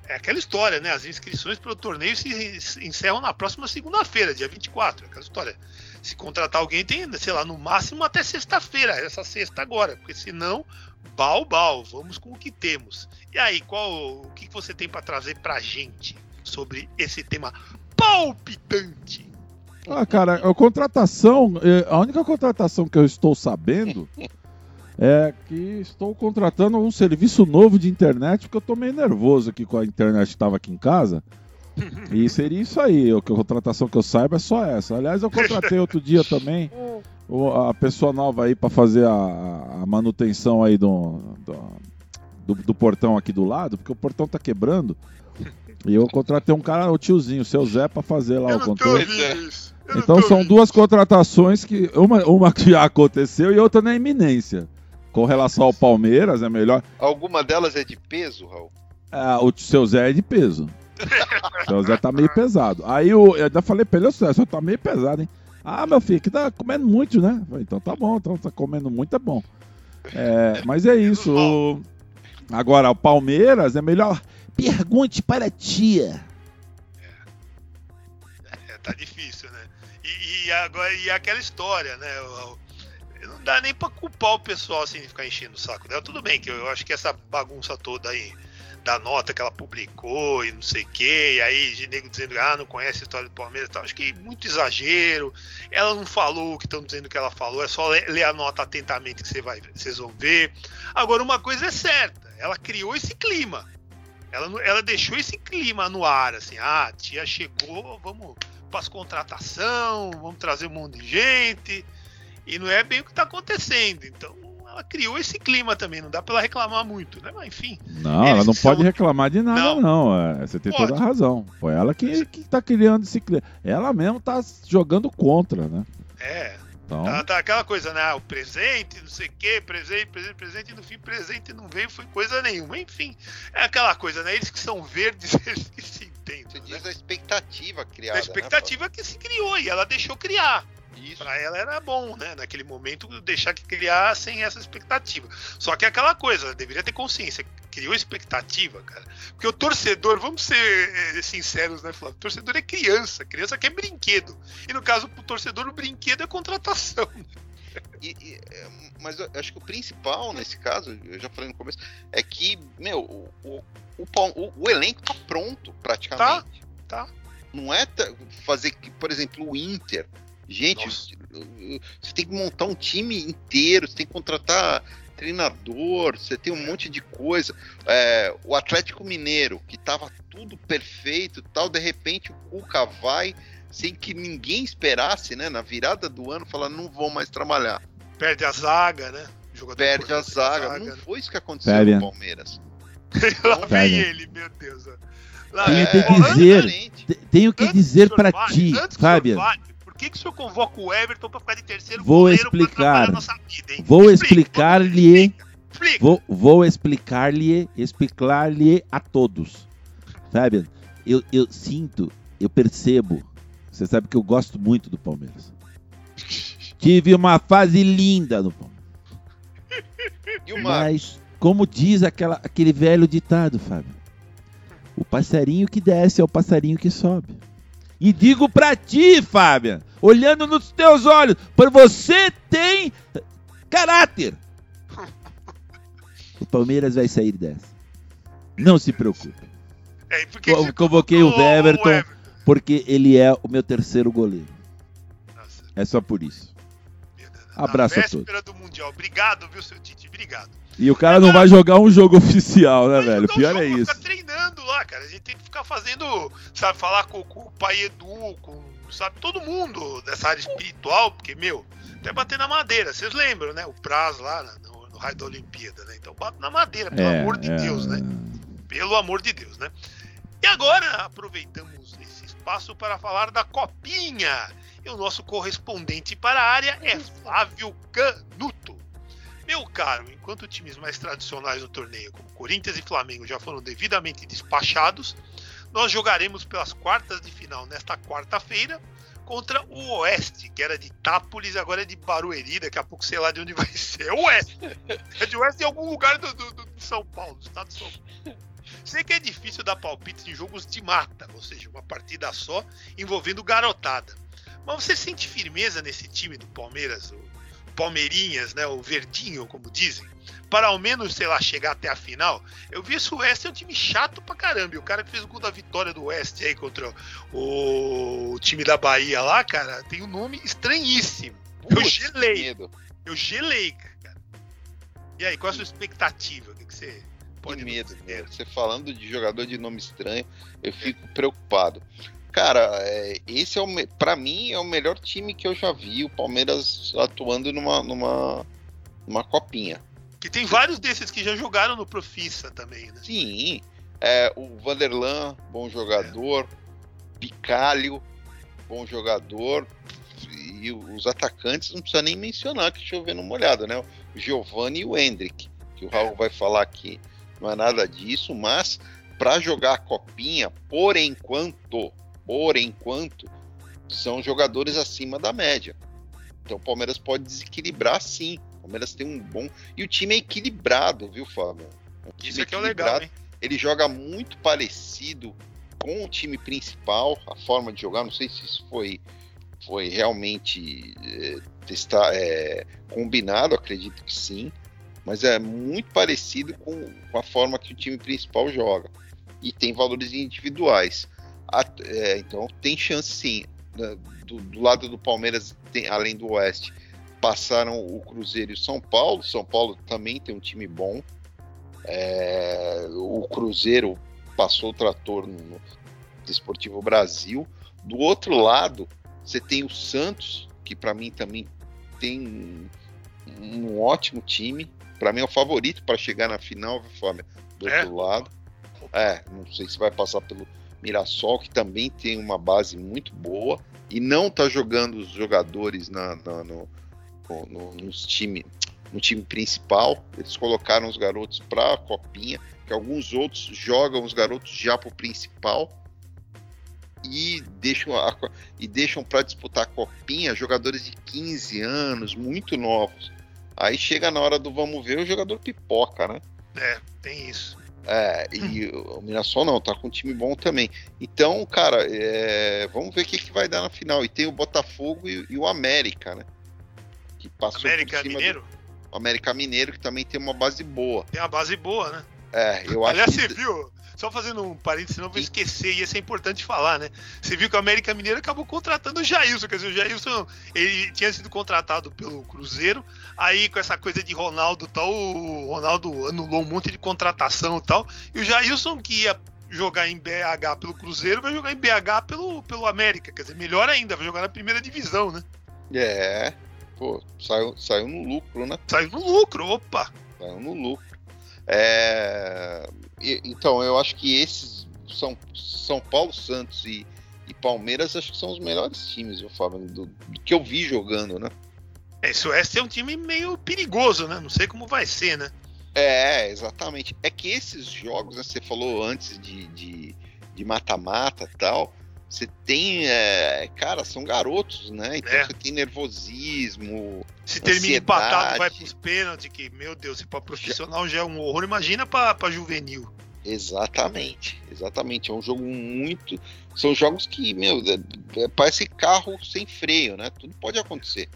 É aquela história, né? As inscrições para o torneio se encerram na próxima segunda-feira, dia 24. É aquela história. Se contratar alguém, tem, sei lá, no máximo até sexta-feira, essa sexta agora, porque senão, bal, bal, vamos com o que temos. E aí, qual o que você tem para trazer para a gente sobre esse tema palpitante? Ah, cara, a contratação, é, a única contratação que eu estou sabendo é que estou contratando um serviço novo de internet, porque eu estou meio nervoso aqui com a internet que estava aqui em casa. E seria isso aí, a contratação que eu saiba é só essa. Aliás, eu contratei outro dia também a pessoa nova aí para fazer a, a, manutenção aí do, do, do, portão aqui do lado, porque o portão tá quebrando. E eu contratei um cara, o tiozinho, o seu Zé, para fazer lá eu o controle. Então são duas contratações que uma, uma que já aconteceu e outra na iminência. Com relação ao Palmeiras, é melhor. Alguma delas é de peso, Raul? Ah, o seu Zé é de peso. o seu Zé tá meio pesado. Aí eu, eu ainda falei pra ele, o Zé, tá meio pesado, hein? Ah, meu filho, que tá comendo muito, né? Falei, então tá bom, então tá comendo muito, é bom. É, mas é isso. O... Agora, o Palmeiras é melhor. Pergunte para a tia. É, tá difícil, né? E, e, agora, e aquela história, né? O, não dá nem pra culpar o pessoal assim de ficar enchendo o saco dela. Tudo bem que eu, eu acho que essa bagunça toda aí da nota que ela publicou e não sei o que, e aí de nego dizendo ah, não conhece a história do Palmeiras e tal. Acho que muito exagero. Ela não falou o que estão dizendo que ela falou, é só ler, ler a nota atentamente que você vai, vocês vão ver. Agora, uma coisa é certa, ela criou esse clima. Ela, ela deixou esse clima no ar, assim, ah, a tia chegou, vamos para as contratação, vamos trazer um monte de gente. E não é bem o que está acontecendo. Então, ela criou esse clima também, não dá para ela reclamar muito, né? Mas enfim. Não, ela não pode reclamar de nada, não. não. É, você tem pode. toda a razão. Foi ela que, que tá criando esse clima. Ela mesmo tá jogando contra, né? É. Então... Tá, tá aquela coisa, né? O presente, não sei o quê, presente, presente, presente, e no fim, presente não veio, foi coisa nenhuma. Enfim, é aquela coisa, né? Eles que são verdes, eles que se entendem. Você né? diz a expectativa criada. A expectativa né, que se criou e ela deixou criar. Para ela era bom, né? Naquele momento, deixar que criar sem essa expectativa. Só que é aquela coisa, deveria ter consciência. Criou expectativa, cara. Porque o torcedor, vamos ser eh, sinceros, né, Flávio? O torcedor é criança, criança quer brinquedo. E no caso, pro torcedor, o brinquedo é contratação. E, e, é, mas eu acho que o principal nesse caso, eu já falei no começo, é que, meu, o, o, o, o elenco tá pronto praticamente. Tá, tá. Não é fazer, por exemplo, o Inter Gente, Nossa. você tem que montar um time inteiro, você tem que contratar treinador, você tem um monte de coisa. É, o Atlético Mineiro, que estava tudo perfeito tal, de repente o Cuca vai sem que ninguém esperasse, né? Na virada do ano, falar, não vou mais trabalhar. Perde a zaga, né? Perde a zaga. zaga. Não foi isso que aconteceu Perde. no Palmeiras. Lá vem ele, meu Deus. Lá, tenho, é, que dizer, tenho que dizer para ti, Fábio que, que o senhor convoca o Everton para ficar de terceiro vou explicar, vida, Vou explicar-lhe. Vou, vou explicar-lhe, explicar-lhe a todos. Sabe? Eu, eu sinto, eu percebo. Você sabe que eu gosto muito do Palmeiras. Tive uma fase linda no Palmeiras. Mas, como diz aquela, aquele velho ditado, Fábio, o passarinho que desce é o passarinho que sobe. E digo para ti, Fábio, olhando nos teus olhos, por você tem caráter. O Palmeiras vai sair dessa. Não se preocupe. É, Convoquei o Everton, o Everton porque ele é o meu terceiro goleiro. Nossa. É só por isso. Abraço a todos. do Mundial. Obrigado, viu, seu Tite? Obrigado. E o cara Agora, não vai jogar um jogo oficial, né, velho? Pior é isso. Ficar treinando lá, cara. A gente tem que ficar fazendo, sabe, falar com, com o pai Edu, com, sabe, todo mundo dessa área espiritual, porque, meu, até bater na madeira. Vocês lembram, né? O prazo lá no, no raio da Olimpíada, né? Então bate na madeira, pelo é, amor de é... Deus, né? Pelo amor de Deus, né? E agora aproveitamos esse espaço para falar da copinha. E o nosso correspondente para a área é Flávio Canuto. Meu caro, enquanto times mais tradicionais do torneio, como Corinthians e Flamengo, já foram devidamente despachados, nós jogaremos pelas quartas de final nesta quarta-feira contra o Oeste, que era de Tápolis, agora é de Barueri, daqui a pouco sei lá de onde vai ser. É Oeste! É de Oeste em algum lugar do, do, do São Paulo, do estado de São Paulo. Sei que é difícil dar palpite em jogos de mata, ou seja, uma partida só envolvendo garotada. Mas você sente firmeza nesse time do Palmeiras? Palmeirinhas, né, o verdinho, como dizem, para ao menos, sei lá, chegar até a final. Eu vi esse West é um time chato pra caramba. E o cara que fez o gol da vitória do West aí contra o time da Bahia lá, cara, tem um nome estranhíssimo. Eu gelei. Eu gelei, cara. E aí, qual a sua expectativa? O que, que você pode que medo, medo. Você falando de jogador de nome estranho, eu fico preocupado. Cara, é, esse é o para mim é o melhor time que eu já vi o Palmeiras atuando numa numa, numa copinha. Que tem vários desses que já jogaram no Profissa também, né? Sim. É, o Vanderlan, bom jogador. É. Picalho, bom jogador. E os atacantes não precisa nem mencionar, que chovendo uma olhada, né? O Giovanni e o Hendrick, que o Raul vai falar aqui. Não é nada disso, mas para jogar a copinha, por enquanto, por enquanto, são jogadores acima da média. Então o Palmeiras pode desequilibrar sim. O Palmeiras tem um bom. E o time é equilibrado, viu, Fábio? É isso aqui é legal, hein? Ele joga muito parecido com o time principal, a forma de jogar. Não sei se isso foi foi realmente é, testar, é, combinado, acredito que sim, mas é muito parecido com, com, a forma que o time principal joga e tem valores individuais. É, então tem chance sim. Do, do, lado do Palmeiras, tem, além do Oeste, passaram o Cruzeiro e o São Paulo. São Paulo também tem um time bom. É, o Cruzeiro passou o trator no, no Desportivo Brasil. Do outro lado, você tem o Santos, que para mim também tem um ótimo time. Para mim é o favorito para chegar na final, Fábio? Do é. outro lado. É, não sei se vai passar pelo Mirassol, que também tem uma base muito boa e não está jogando os jogadores na, na no, no, nos time, no time principal. Eles colocaram os garotos para a copinha, que alguns outros jogam os garotos já para o principal e deixam, e deixam para disputar a copinha jogadores de 15 anos, muito novos. Aí chega na hora do vamos ver, o jogador pipoca, né? É, tem isso. É, e o Mirassol não, tá com um time bom também. Então, cara, é, vamos ver o que, que vai dar na final. E tem o Botafogo e, e o América, né? Que passou América Mineiro? Do, América Mineiro, que também tem uma base boa. Tem uma base boa, né? É, eu acho. Aliás, você viu, só fazendo um parênteses, senão eu vou esquecer, e isso é importante falar, né? Você viu que o América Mineiro acabou contratando o Jailson, quer dizer, o Jailson, ele tinha sido contratado pelo Cruzeiro, aí com essa coisa de Ronaldo tal, o Ronaldo anulou um monte de contratação e tal, e o Jailson que ia jogar em BH pelo Cruzeiro, vai jogar em BH pelo, pelo América, quer dizer, melhor ainda, vai jogar na primeira divisão, né? É, pô, saiu, saiu no lucro, né? Saiu no lucro, opa! Saiu no lucro. É, então, eu acho que esses são São Paulo, Santos e, e Palmeiras, acho que são os melhores times, eu falo, do, do que eu vi jogando, né? Esse Oeste é um time meio perigoso, né? Não sei como vai ser, né? É, exatamente. É que esses jogos, né, você falou antes de mata-mata e tal, você tem, é, cara, são garotos, né? Então é. você tem nervosismo. Se termina empatado, vai pros pênaltis, que, meu Deus, se para profissional já... já é um horror, imagina para juvenil. Exatamente, exatamente. É um jogo muito. São jogos que, meu, é, é, parece carro sem freio, né? Tudo pode acontecer.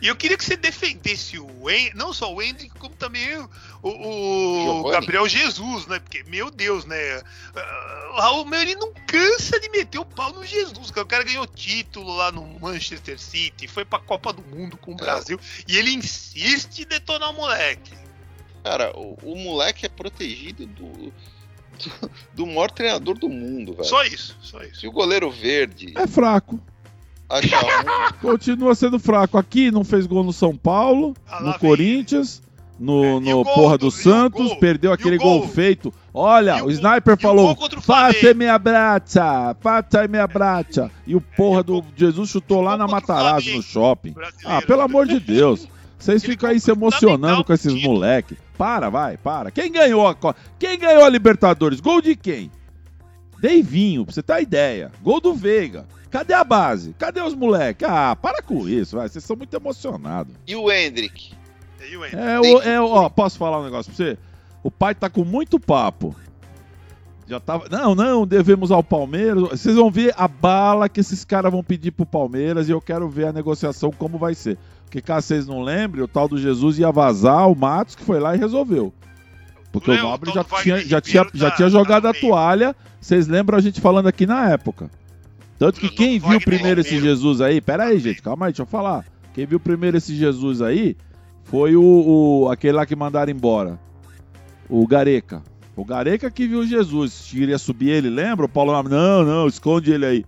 E eu queria que você defendesse o Hendrick, não só o Hendrick, como também o, o Gabriel Jesus, né? Porque, meu Deus, né? Uh, o Raul ele não cansa de meter o pau no Jesus. O cara ganhou título lá no Manchester City, foi pra Copa do Mundo com o é. Brasil, e ele insiste em detonar o moleque. Cara, o, o moleque é protegido do, do, do maior treinador do mundo, velho. Só isso, só isso. E o goleiro verde. É fraco. Continua sendo fraco. Aqui não fez gol no São Paulo, ah, no Corinthians, no, é, no porra do, do Santos, perdeu aquele gol? gol? feito. Olha, o, o sniper falou: Passa minha braça, passa minha braça. E o porra do Jesus chutou lá na Matarazzo, no shopping. Ah, pelo amor de Deus. Vocês ficam aí se emocionando com esses moleque. Para, vai, para. Quem ganhou a Quem ganhou a Libertadores? Gol de quem? Deivinho, pra você ter a ideia. Gol do Veiga. Cadê a base? Cadê os moleques? Ah, para com isso, vai. Vocês são muito emocionados. E o Hendrick? E o Hendrick? É, o, é, ó, posso falar um negócio pra você? O pai tá com muito papo. Já tava. Não, não, devemos ao Palmeiras. Vocês vão ver a bala que esses caras vão pedir pro Palmeiras e eu quero ver a negociação como vai ser. Porque caso vocês não lembrem, o tal do Jesus ia vazar o Matos que foi lá e resolveu. Porque o Nobre já tinha, já, tinha, já tinha jogado a toalha. Vocês lembram a gente falando aqui na época. Tanto que quem viu primeiro esse Jesus aí, pera aí, gente, calma aí, deixa eu falar. Quem viu primeiro esse Jesus aí foi o, o aquele lá que mandaram embora. O Gareca. O Gareca que viu Jesus. Queria subir ele, lembra? O Paulo, não, não, esconde ele aí.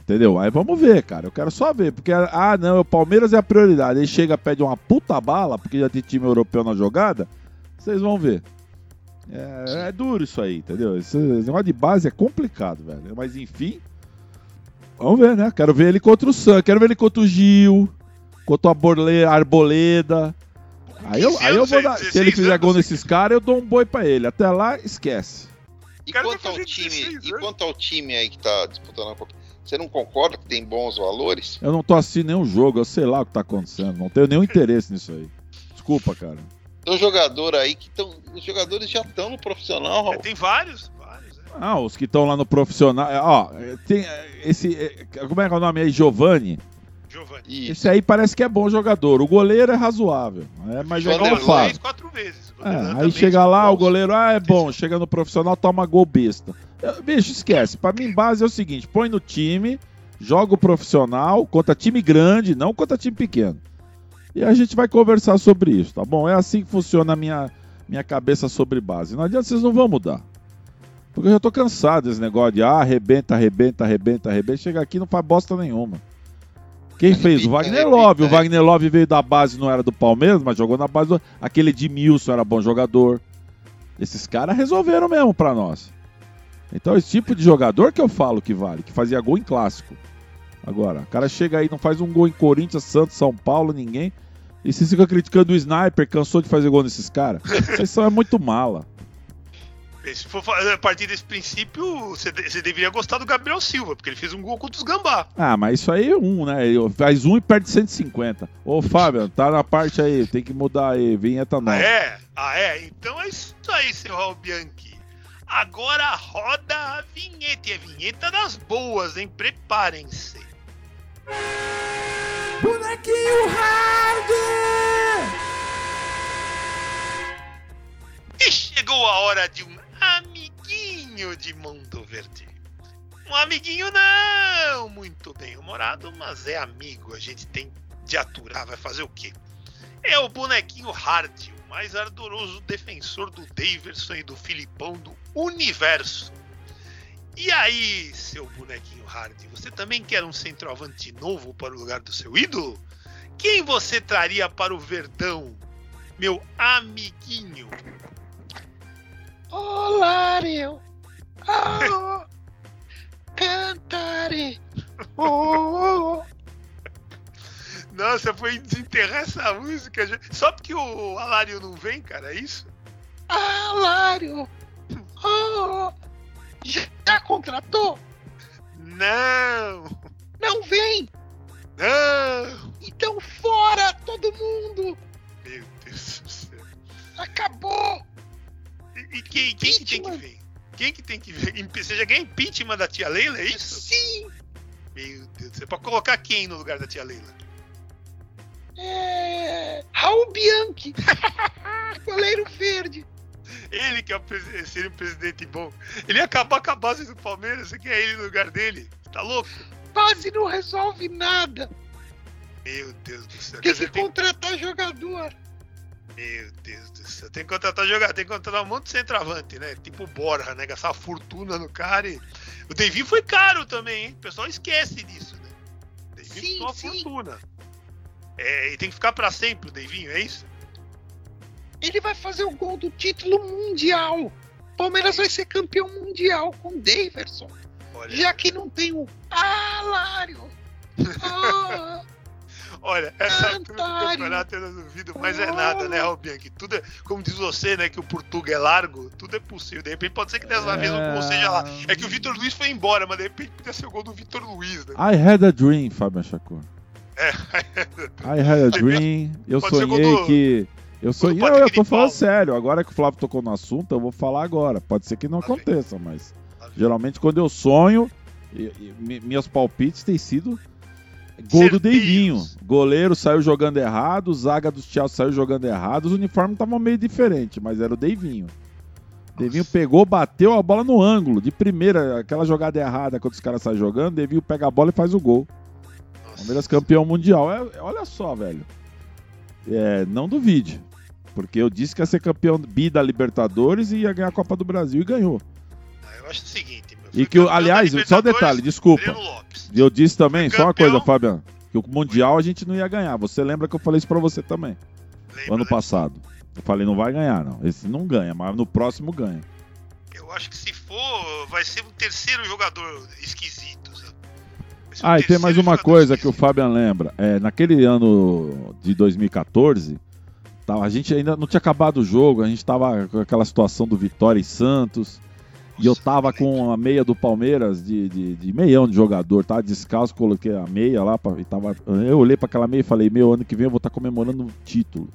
Entendeu? Aí vamos ver, cara. Eu quero só ver. Porque, ah, não, o Palmeiras é a prioridade. Aí chega, pede uma puta bala, porque já tem time europeu na jogada. Vocês vão ver. É, é duro isso aí, entendeu? Esse negócio de base é complicado, velho. Mas enfim. Vamos ver, né? Quero ver ele contra o Sam, quero ver ele contra o Gil, contra a Arboleda. Aí eu, aí eu vou dar. Se ele fizer gol nesses caras, eu dou um boi pra ele. Até lá, esquece. E quanto ao time, e quanto ao time aí que tá disputando a Copa, você não concorda que tem bons valores? Eu não tô assistindo nenhum jogo, eu sei lá o que tá acontecendo. Não tenho nenhum interesse nisso aí. Desculpa, cara. Tem um jogador aí que estão. Os jogadores já estão no profissional, Raul. É, tem vários. Ah, os que estão lá no profissional. É, ó, tem esse. É, como é que é o nome aí? Giovanni. Giovanni. Esse aí parece que é bom jogador. O goleiro é razoável. É, mas é igual o Fábio. quatro vezes. É, aí chega lá, o goleiro, ah, é bom. Chega no profissional, toma gol besta. Bicho, esquece. Pra mim, base é o seguinte: põe no time, joga o profissional contra time grande, não contra time pequeno. E a gente vai conversar sobre isso, tá bom? É assim que funciona a minha, minha cabeça sobre base. Não adianta, vocês não vão mudar. Porque eu já tô cansado desse negócio de ah, arrebenta, arrebenta, arrebenta, arrebenta. Chega aqui e não faz bosta nenhuma. Quem fez? O Wagner Love. O Wagner Love veio da base, não era do Palmeiras, mas jogou na base do. Aquele Edmilson era bom jogador. Esses caras resolveram mesmo pra nós. Então, esse tipo de jogador que eu falo que vale, que fazia gol em clássico. Agora, o cara chega aí, não faz um gol em Corinthians, Santos, São Paulo, ninguém. E você fica criticando o sniper, cansou de fazer gol nesses caras. Vocês são é muito mala. Se for a partir desse princípio, você, você deveria gostar do Gabriel Silva, porque ele fez um gol contra os Gambá. Ah, mas isso aí é um, né? Faz um e perde 150. Ô, Fábio, tá na parte aí, tem que mudar aí, vinheta nova. Ah, é? Ah, é? Então é isso aí, seu Raul Bianchi. Agora roda a vinheta, e a vinheta das boas, hein? Preparem-se. Bonequinho Hard! E chegou a hora de um amiguinho de Mundo Verde. Um amiguinho não muito bem humorado, mas é amigo. A gente tem de aturar, vai fazer o quê? É o bonequinho Hard, o mais ardoroso defensor do Daverson e do Filipão do universo. E aí, seu bonequinho Hard, você também quer um centroavante novo para o lugar do seu ídolo? Quem você traria para o Verdão, meu amiguinho? Olário! Oh, cantare! Oh, Nossa, foi desenterrar essa música. Só porque o Alário não vem, cara, é isso? Alário! Oh, já contratou? Não! Não vem! Não! Então fora todo mundo! Meu Deus do céu! Acabou! E, quem, quem que tem que ver? Quem que tem que ver? Você já ganha impeachment da tia Leila, é isso? Sim! Meu Deus, você pode colocar quem no lugar da tia Leila? É. Raul Bianchi! Goleiro verde! Ele que é o, seria um presidente bom. Ele ia acabar com a base do Palmeiras, você quer ele no lugar dele? Tá louco? Base não resolve nada! Meu Deus do céu. Tem que contratar tem... jogador. Meu Deus do céu. Tem que contratar jogador, tem que contratar um monte de centroavante, né? Tipo o Borja, né? Gastar fortuna no cara. E... O Devinho foi caro também, hein? O pessoal esquece disso, né? O Devinho uma fortuna. É, e tem que ficar para sempre o Devinho, é isso? Ele vai fazer o gol do título mundial. Palmeiras vai ser campeão mundial com Daverson. Olha. Já que não tem o Alário. Ah. Olha, essa altura do campeonato eu não duvido, mas é nada, né, Albianchi? Tudo é, como diz você, né, que o Portugal é largo, tudo é possível. De repente pode ser que dessa é... vez não seja lá. É que o Vitor Luiz foi embora, mas de repente podia ser o gol do Vitor Luiz, né? I had a dream, Fábio Chacor. É, I had a dream. Eu sonhei do... que. Eu sonhei. Não, eu tô falando sério. Agora que o Flávio tocou no assunto, eu vou falar agora. Pode ser que não tá aconteça, mas. Tá geralmente quando eu sonho, e, e, meus palpites têm sido Gol do Deivinho. Goleiro saiu jogando errado, zaga do Chelsea saiu jogando errado. Os uniformes estavam meio diferentes, mas era o Deivinho. Devinho pegou, bateu a bola no ângulo, de primeira, aquela jogada errada quando os caras saem jogando, Devinho pega a bola e faz o gol. Nossa. Palmeiras campeão mundial. É, olha só, velho. É, não duvide. Porque eu disse que ia ser campeão bi da Libertadores e ia ganhar a Copa do Brasil e ganhou. Ah, eu acho o seguinte, meu E que, aliás, só detalhe, desculpa. Eu disse também, só uma coisa, Fabiano, que o Mundial a gente não ia ganhar. Você lembra que eu falei isso pra você também? Lembra, ano né? passado. Eu falei, não vai ganhar, não. Esse não ganha, mas no próximo ganha. Eu acho que se for, vai ser um terceiro jogador esquisito, ah, e tem mais uma coisa que o Fabian lembra. É, naquele ano de 2014, tá, a gente ainda não tinha acabado o jogo, a gente tava com aquela situação do Vitória e Santos. E eu tava com a meia do Palmeiras de, de, de meião de jogador, tá? Descalço, coloquei a meia lá. Pra, e tava, eu olhei para aquela meia e falei: Meu, ano que vem eu vou estar tá comemorando o título.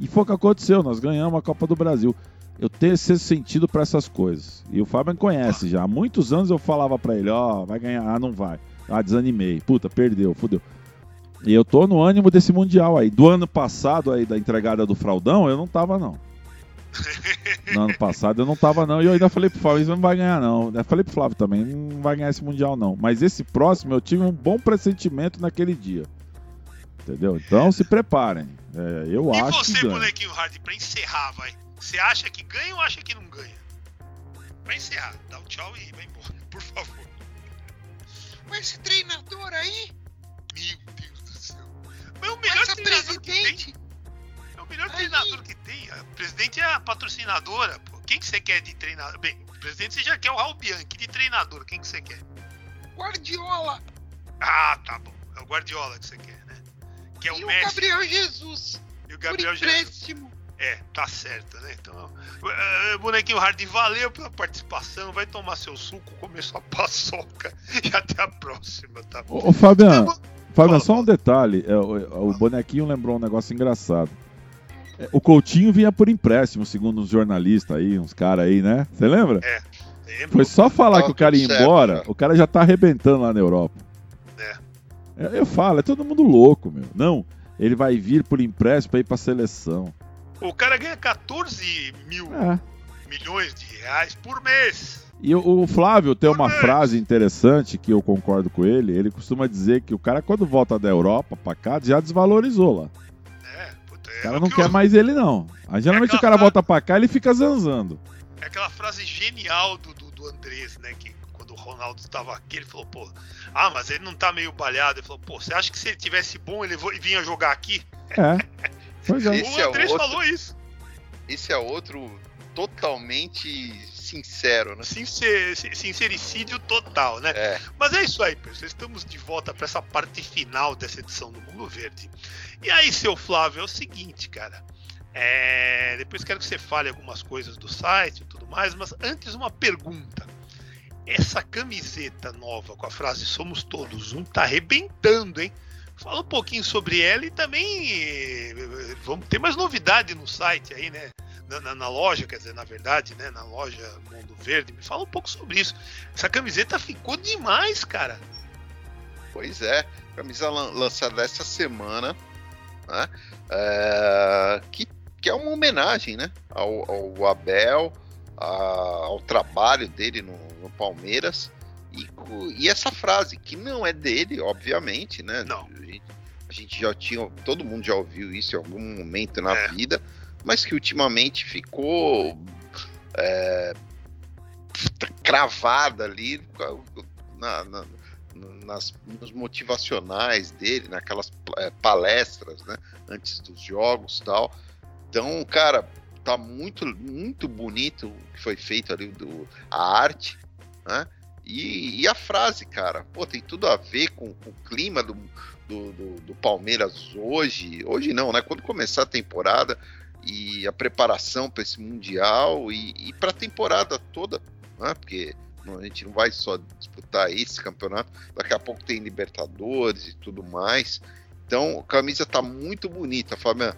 E foi o que aconteceu, nós ganhamos a Copa do Brasil. eu tenho esse sentido para essas coisas. E o Fábio conhece já. Há muitos anos eu falava para ele, ó, oh, vai ganhar, ah, não vai. Ah, desanimei. Puta, perdeu, fudeu. E eu tô no ânimo desse mundial aí. Do ano passado aí da entregada do Fraudão, eu não tava não. No ano passado eu não tava não. E eu ainda falei pro Flávio, não vai ganhar não. Eu falei pro Flávio também, não vai ganhar esse mundial não. Mas esse próximo eu tive um bom pressentimento naquele dia. Entendeu? Então se preparem. É, eu e acho você, que ganha. bonequinho hard, pra encerrar, vai. Você acha que ganha ou acha que não ganha? Pra encerrar, dá um tchau e vai embora, por favor. Mas esse treinador aí? Meu Deus do céu. Mas é o melhor treinador presidente? que tem. É o melhor aí. treinador que tem. O presidente é a patrocinadora. Pô. Quem que você quer de treinador? Bem, o presidente você já quer o Raul Bianchi. De treinador, quem que você quer? Guardiola. Ah, tá bom. É o Guardiola que você quer, né? Que é e o, o Gabriel Jesus. E o Gabriel Jesus. É, tá certo, né? Então, uh, bonequinho Hard, valeu pela participação. Vai tomar seu suco, comer sua paçoca e até a próxima, tá bom? Ô, ô Fabiano, Fabiano, só um detalhe: é, o, o, bonequinho lembrou um negócio engraçado. É, o Coutinho vinha por empréstimo, segundo uns jornalistas aí, uns caras aí, né? Você lembra? É. Lembro. Foi só falar que o cara ia embora, o cara já tá arrebentando lá na Europa. É. é. Eu falo, é todo mundo louco, meu. Não, ele vai vir por empréstimo pra ir pra seleção. O cara ganha 14 mil é. milhões de reais por mês. E o, Flávio tem uma frase interessante que eu concordo com ele. Ele costuma dizer que o cara, quando volta da Europa pra cá, já desvalorizou lá. É, puta, é o cara não que quer eu... mais ele, não. Aí, geralmente é o cara frase... volta pra cá e ele fica zanzando. É aquela frase genial do, do, do Andrés, né? Que quando o Ronaldo estava aqui, ele falou, pô, ah, mas ele não tá meio balhado. Ele falou, pô, você acha que se ele tivesse bom, ele vinha jogar aqui? É. Pois é. Esse o Andrés é outro, falou isso. Esse é outro totalmente sincero, né? Sincer, sincericídio total, né? É. Mas é isso aí, pessoal. Estamos de volta para essa parte final dessa edição do Mundo Verde. E aí, seu Flávio, é o seguinte, cara. É... Depois quero que você fale algumas coisas do site e tudo mais, mas antes uma pergunta. Essa camiseta nova com a frase Somos Todos Um tá arrebentando, hein? Fala um pouquinho sobre ela e também eh, vamos ter mais novidade no site aí, né? Na, na, na, loja, quer dizer, na verdade, né? Na loja Mundo Verde. Me fala um pouco sobre isso. Essa camiseta ficou demais, cara. Pois é, camisa lan lançada essa semana, né? É, que, que é uma homenagem, né? Ao, ao Abel, a, ao trabalho dele no, no Palmeiras. E, e, essa frase, que não é dele, obviamente, né? Não. A gente, a gente, já tinha. Todo mundo já ouviu isso em algum momento na é. vida, mas que ultimamente ficou é, cravada ali na, na, nas, nos motivacionais dele, naquelas é, palestras, né? Antes dos jogos tal. Então, cara, tá muito, muito bonito o que foi feito ali, do, a arte, né? E, e, a frase, cara, pô, tem tudo a ver com, com o clima do, do, do, do, Palmeiras hoje. Hoje não, né? Quando começar a temporada e a preparação para esse Mundial e, e para a temporada toda, né? Porque a gente não vai só disputar esse campeonato, daqui a pouco tem Libertadores e tudo mais. Então, a camisa tá muito bonita, Fabiano.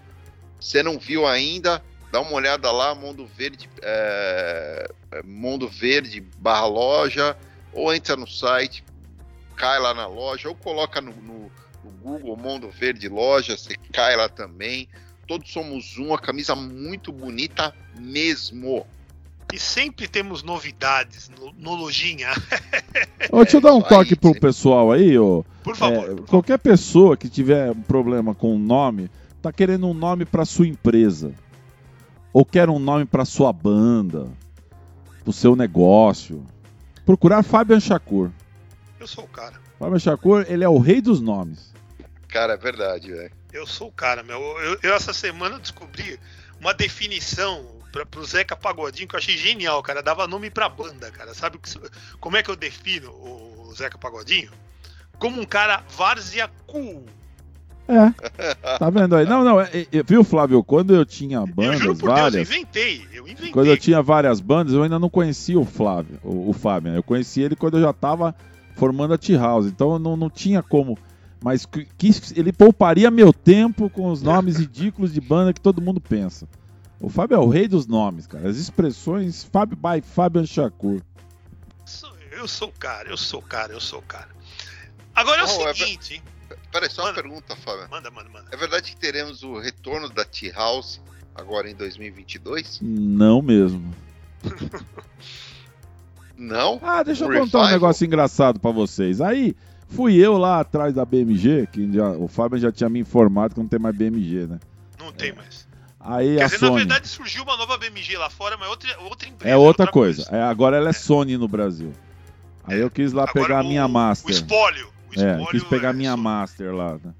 Você não viu ainda? Dá uma olhada lá, Mundo Verde, é, Mundo Verde barra loja ou entra no site, cai lá na loja, ou coloca no, no, no Google Mundo Verde Loja, você cai lá também. Todos somos um, a camisa muito bonita mesmo. E sempre temos novidades no, no Lojinha. Ô, deixa eu dar um toque aí, pro pessoal aí, ó. Por favor, é, por qualquer favor. pessoa que tiver um problema com o nome, tá querendo um nome para sua empresa, ou quer um nome para sua banda, pro seu negócio, procurar Fabian Shakur. Eu sou o cara. Fabian Shakur, ele é o rei dos nomes. Cara, é verdade, velho. Eu sou o cara, meu. Eu, eu, essa semana descobri uma definição para pro Zeca Pagodinho que eu achei genial, cara. Dava nome pra banda, cara. Sabe como é que eu defino o Zeca Pagodinho? Como um cara várzea cool. É. Tá vendo aí? Não, não, é, é, viu, Flávio? Quando eu tinha bandas eu várias. Deus, eu inventei, eu inventei. Quando eu tinha várias bandas, eu ainda não conhecia o Flávio, o, o Fábio. Né? Eu conheci ele quando eu já tava formando a T-House. Então eu não, não tinha como. Mas que, ele pouparia meu tempo com os nomes ridículos de banda que todo mundo pensa. O Fábio é o rei dos nomes, cara. As expressões Fábio by Fábio Shakur. Eu sou o cara, eu sou o cara, eu sou o cara. Agora é o oh, seguinte. É... Peraí, só manda, uma pergunta, Fábio. Manda, manda, manda. É verdade que teremos o retorno da T-House agora em 2022? Não mesmo. Não? Ah, deixa eu contar revival? um negócio engraçado para vocês. Aí, fui eu lá atrás da BMG, que já, o Fábio já tinha me informado que não tem mais BMG, né? Não tem mais. Aí Quer a dizer, Sony... na verdade surgiu uma nova BMG lá fora, mas outra, outra empresa. É outra, outra coisa. coisa. É, agora ela é, é, Sony no Brasil. Aí eu quis lá agora pegar a minha Master. O espólio. Espólio é, quis pegar a minha Sony. Master lá. Né?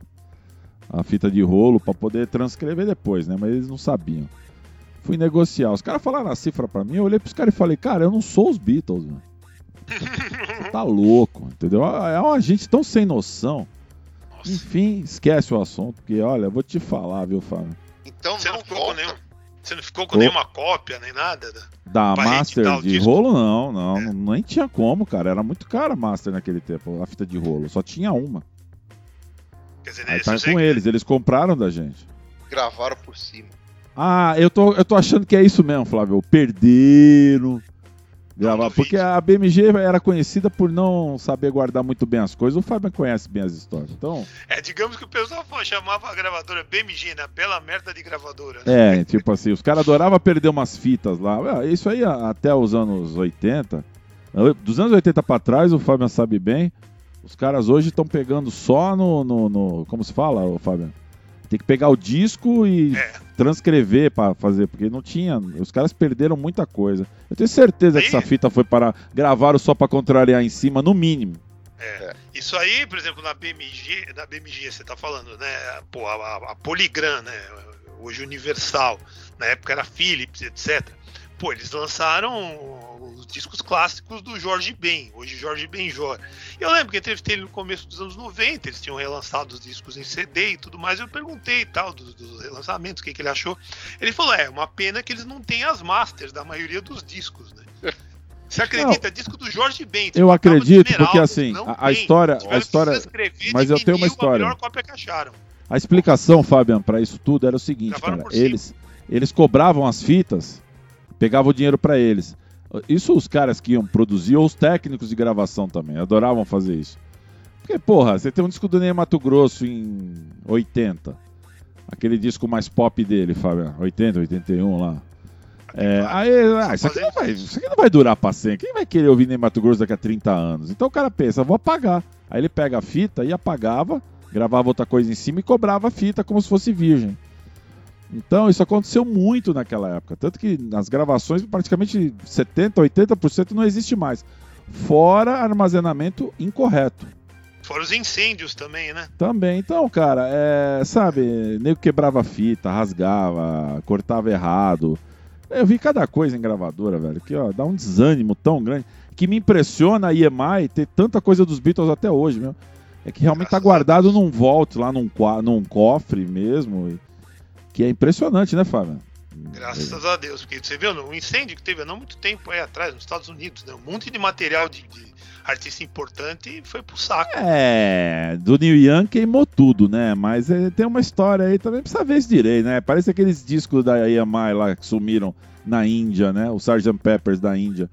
A fita de rolo para poder transcrever depois, né? Mas eles não sabiam. Fui negociar. Os caras falaram a cifra para mim, eu olhei pros caras e falei, cara, eu não sou os Beatles, mano. Você tá louco, entendeu? É uma gente tão sem noção. Nossa. Enfim, esquece o assunto, porque olha, eu vou te falar, viu, Fábio? Então você não, não ficou com nenhum, Você não ficou com nenhuma cópia, nem nada? Da, da Master de rolo, não, não, é. Nem tinha como, cara. Era muito cara a Master naquele tempo, a fita de rolo. Só tinha uma. Quer dizer, Aí tá com eles, eles compraram da gente. Gravaram por cima. Ah, eu tô, eu tô achando que é isso mesmo, Flávio. Perderam gravar. Porque a BMG era conhecida por não saber guardar muito bem as coisas. O Fábio conhece bem as histórias. Então... É, digamos que o pessoal chamava a gravadora BMG, né? Bela merda de gravadora. Né? É, tipo assim, os caras adoravam perder umas fitas lá. Isso aí até os anos 80. Dos anos 80 para trás, o Fábio sabe bem. Os caras hoje estão pegando só no, no, no, Como se fala, Fábio? Tem que pegar o disco e é. transcrever para fazer, porque não tinha. Os caras perderam muita coisa. Eu tenho certeza aí, que essa fita foi para. Gravaram só para contrariar em cima, no mínimo. É. Isso aí, por exemplo, na BMG, na BMG você tá falando, né? Pô, a, a Polygram, né? Hoje Universal. Na época era Philips, etc. Pô, eles lançaram os discos clássicos do Jorge Ben, hoje Jorge Benjor. Eu lembro que entrevistei ele no começo dos anos 90, eles tinham relançado os discos em CD e tudo mais. Eu perguntei tal dos, dos relançamentos, o que, que ele achou. Ele falou: é, uma pena que eles não têm as masters da maioria dos discos, né? Você acredita? Não, disco do Jorge Ben. Eu acredito, porque assim, a, a história. A história mas eu tenho uma história. A, cópia que acharam. a explicação, Fabian, para isso tudo era o seguinte, cara. Eles, eles cobravam as fitas, pegavam o dinheiro para eles. Isso os caras que iam produzir, ou os técnicos de gravação também, adoravam fazer isso. Porque, porra, você tem um disco do Ney Mato Grosso em 80. Aquele disco mais pop dele, Fábio. 80, 81 lá. É, aí, ah, isso, aqui não vai, isso aqui não vai durar pra sempre. Quem vai querer ouvir Ney Mato Grosso daqui a 30 anos? Então o cara pensa, vou apagar. Aí ele pega a fita e apagava, gravava outra coisa em cima e cobrava a fita como se fosse virgem. Então, isso aconteceu muito naquela época. Tanto que nas gravações, praticamente 70%, 80% não existe mais. Fora armazenamento incorreto. Fora os incêndios também, né? Também. Então, cara, é, sabe, nego quebrava fita, rasgava, cortava errado. Eu vi cada coisa em gravadora, velho, que ó, dá um desânimo tão grande. Que me impressiona a EMI ter tanta coisa dos Beatles até hoje, meu. É que realmente Graças tá guardado num vault lá, num, num cofre mesmo. Que é impressionante, né, Fábio? Graças a Deus, porque você viu o incêndio que teve há não muito tempo aí atrás, nos Estados Unidos, né? Um monte de material de, de artista importante foi pro saco. É, do New Young queimou tudo, né? Mas é, tem uma história aí também, precisa ver isso direito, né? Parece aqueles discos da EMI lá que sumiram na Índia, né? O Sgt. Peppers da Índia.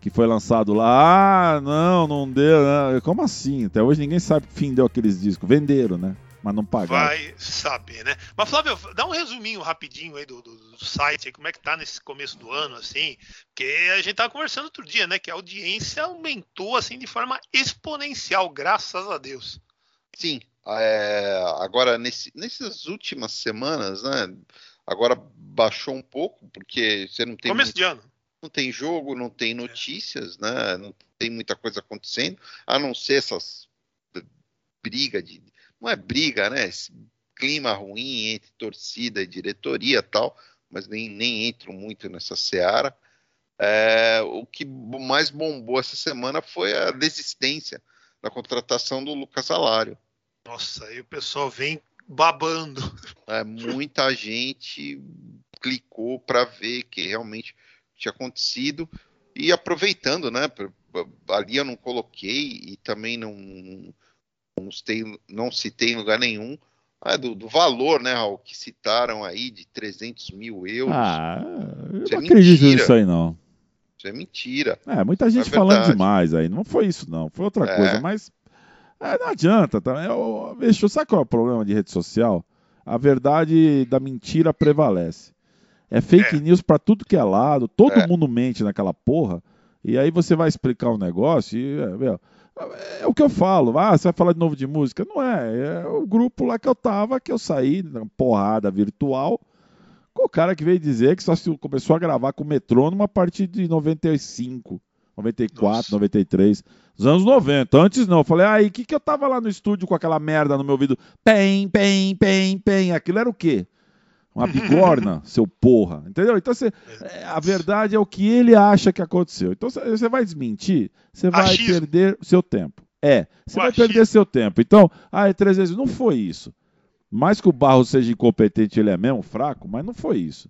Que foi lançado lá. Ah, não, não deu. Né? Como assim? Até hoje ninguém sabe que fim deu aqueles discos. Venderam, né? Mas não pagaram. Vai saber, né? Mas, Flávio, dá um resuminho rapidinho aí do, do, do site, aí, como é que tá nesse começo do ano, assim, porque a gente tava conversando outro dia, né, que a audiência aumentou, assim, de forma exponencial, graças a Deus. Sim, é, agora, nesse, nessas últimas semanas, né, agora baixou um pouco, porque você não tem... Começo muito, de ano. Não tem jogo, não tem notícias, é. né, não tem muita coisa acontecendo, a não ser essas briga de não é briga, né? Esse clima ruim entre torcida e diretoria tal, mas nem, nem entro muito nessa seara. É, o que mais bombou essa semana foi a desistência da contratação do Lucas Alário. Nossa, aí o pessoal vem babando. É, muita gente clicou para ver que realmente tinha acontecido e aproveitando, né? Ali eu não coloquei e também não não citei, não citei em lugar nenhum Ah, do, do, valor, né, Raul, que citaram aí de 300 mil euros. Ah, eu isso não é acredito nisso aí, não. Isso é mentira. É, muita gente é falando demais aí. Não foi isso, não. Foi outra é. coisa, mas é, não adianta. Tá? Eu, bicho, sabe qual é o problema de rede social? A verdade da mentira prevalece. É fake é. news para tudo que é lado, todo é. mundo mente naquela porra. E aí você vai explicar um negócio e. É, é o que eu falo. Ah, você vai falar de novo de música? Não é. É o grupo lá que eu tava, que eu saí, na porrada virtual, com o cara que veio dizer que só começou a gravar com o metrônomo a partir de 95, 94, Nossa. 93. Dos anos 90. Antes não. Eu falei, aí, ah, que que eu tava lá no estúdio com aquela merda no meu ouvido? Pem, pem, pem, pem. Aquilo era o quê? Uma bigorna, seu porra. Entendeu? Então você, é, a verdade é o que ele acha que aconteceu. Então você vai desmentir, você vai Achismo. perder seu tempo. É, você o vai achismo. perder seu tempo. Então, ah, é três vezes. Não foi isso. Mais que o Barro seja incompetente, ele é mesmo fraco, mas não foi isso.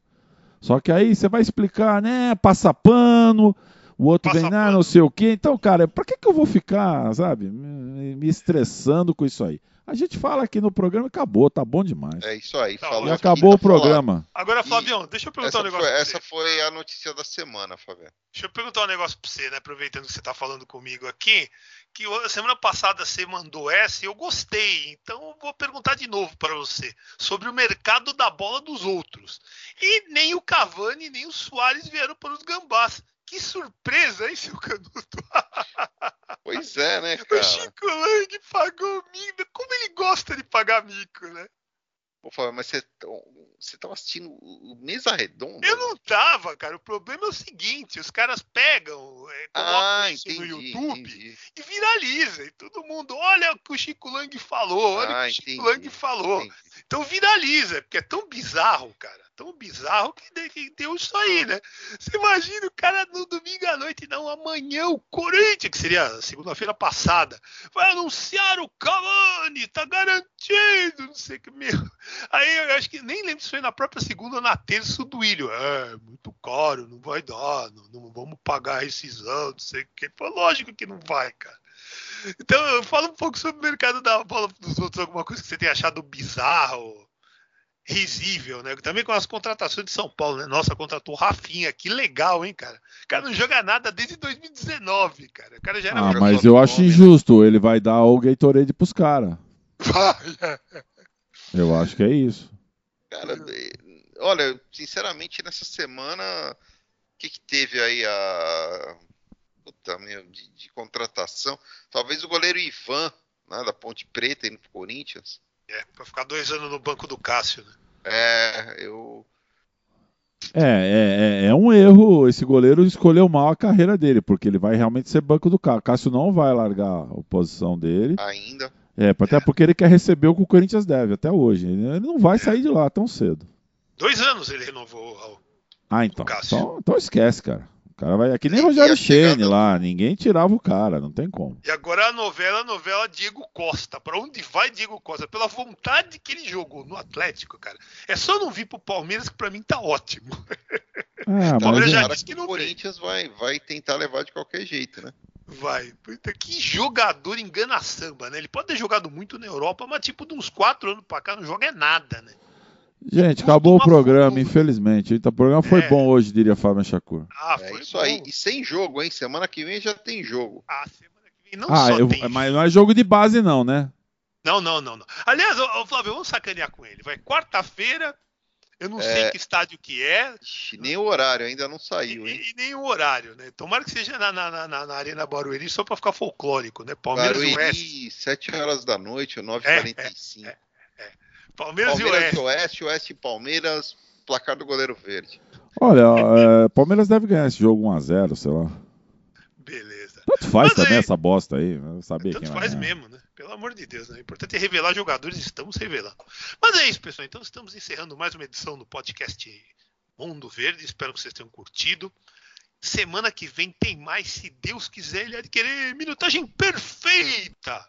Só que aí você vai explicar, né? Passa pano, o outro Passa vem, ah, não sei o quê. Então, cara, pra que, que eu vou ficar, sabe, me estressando com isso aí? A gente fala aqui no programa e acabou, tá bom demais. É isso aí, tá, falou. E acabou o programa. Agora, Flavião, deixa eu perguntar um negócio. Foi, essa foi a notícia da semana, Flavião. Deixa eu perguntar um negócio pra você, né? Aproveitando que você tá falando comigo aqui. Que semana passada você mandou essa e eu gostei. Então eu vou perguntar de novo para você sobre o mercado da bola dos outros. E nem o Cavani nem o Soares vieram para os gambás. Que surpresa, hein, seu Canuto? Pois é, né, cara? O Chico Lang pagou mico. Como ele gosta de pagar mico, né? Pô, Fábio, mas você, você tava assistindo o Mesa Redonda? Eu não tava, cara. O problema é o seguinte: os caras pegam, é, colocam ah, isso entendi, no YouTube entendi. e viraliza. E todo mundo, olha o que o Chico Lang falou, olha ah, o que o Chico entendi, Lang falou. Então viraliza, porque é tão bizarro, cara tão bizarro que deu isso aí, né? Você imagina o cara no domingo à noite, não, amanhã o Corinthians, que seria segunda-feira passada, vai anunciar o Cavani, tá garantido, não sei o que, meu. Aí eu acho que nem lembro se foi na própria segunda ou na terça do Duílio. É, muito caro, não vai dar, não, não vamos pagar a rescisão, não sei o que. Foi lógico que não vai, cara. Então, fala um pouco sobre o mercado da bola dos outros, alguma coisa que você tenha achado bizarro risível, né? Também com as contratações de São Paulo, né? Nossa, contratou o Rafinha, que legal, hein, cara? O cara não joga nada desde 2019, cara. O cara já era Ah, mas eu acho injusto, ele vai dar o Gatorade pros caras. eu acho que é isso. Cara, olha, sinceramente, nessa semana, o que, que teve aí a. Puta, meu, de, de contratação? Talvez o goleiro Ivan, né, da Ponte Preta, indo pro Corinthians. É, pra ficar dois anos no banco do Cássio, né? É, eu. É, é, é, é, um erro. Esse goleiro escolheu mal a carreira dele, porque ele vai realmente ser banco do Cássio. Cássio não vai largar a posição dele. Ainda. É, até é. porque ele quer receber o que o Corinthians deve, até hoje. Ele não vai é. sair de lá tão cedo. Dois anos ele renovou ao. Ah, então. Então, então esquece, cara cara vai. É que nem Rogério Chene lá, ninguém tirava o cara, não tem como. E agora a novela, a novela Diego Costa. Pra onde vai Diego Costa? Pela vontade que ele jogou no Atlético, cara. É só não vir pro Palmeiras que pra mim tá ótimo. Ah, o Palmeiras já disse que não o Corinthians vai, vai tentar levar de qualquer jeito, né? Vai. Puta, que jogador engana samba, né? Ele pode ter jogado muito na Europa, mas tipo, de uns quatro anos pra cá não joga é nada, né? Gente, acabou o programa, infelizmente. Então, o programa foi é. bom hoje, diria Fábio Chacur. Ah, é foi é isso bom. aí. E sem jogo, hein? Semana que vem já tem jogo. Ah, semana que vem não ah, só eu, tem. Mas não é jogo de base, não, né? Não, não, não. não. Aliás, ô, Flávio, vamos sacanear com ele. Vai quarta-feira, eu não é... sei que estádio que é. Nem o horário, ainda não saiu, hein? E, e nem o horário, né? Tomara que seja na, na, na, na Arena Barueri só para ficar folclórico, né? Palmeiras Barueri, Oeste. 7 horas da noite, 9h45. É, é, é. Palmeiras, Palmeiras e Oeste. Oeste, Oeste e Palmeiras, placar do goleiro verde. Olha, é, Palmeiras deve ganhar esse jogo 1x0, sei lá. Beleza. Tanto faz Mas também aí, essa bosta aí. Saber tanto quem faz mesmo, né? Pelo amor de Deus, né? O importante é revelar jogadores, estamos revelando. Mas é isso, pessoal. Então estamos encerrando mais uma edição do podcast Mundo Verde. Espero que vocês tenham curtido. Semana que vem tem mais, se Deus quiser, ele há de querer minutagem perfeita.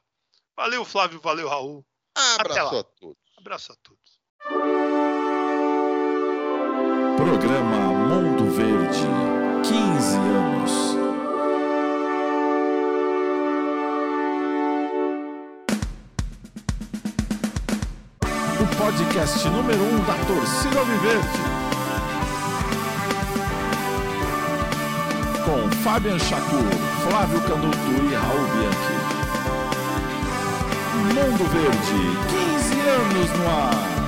Valeu, Flávio. Valeu, Raul. Abraço a todos. Abraço a todos. Programa Mundo Verde 15 anos. podcast número 1 um da torcida Alviverde. Com Fabian Chacur, Flávio Canuto e Raul Bianchi. Mundo Verde, 15 anos no ar.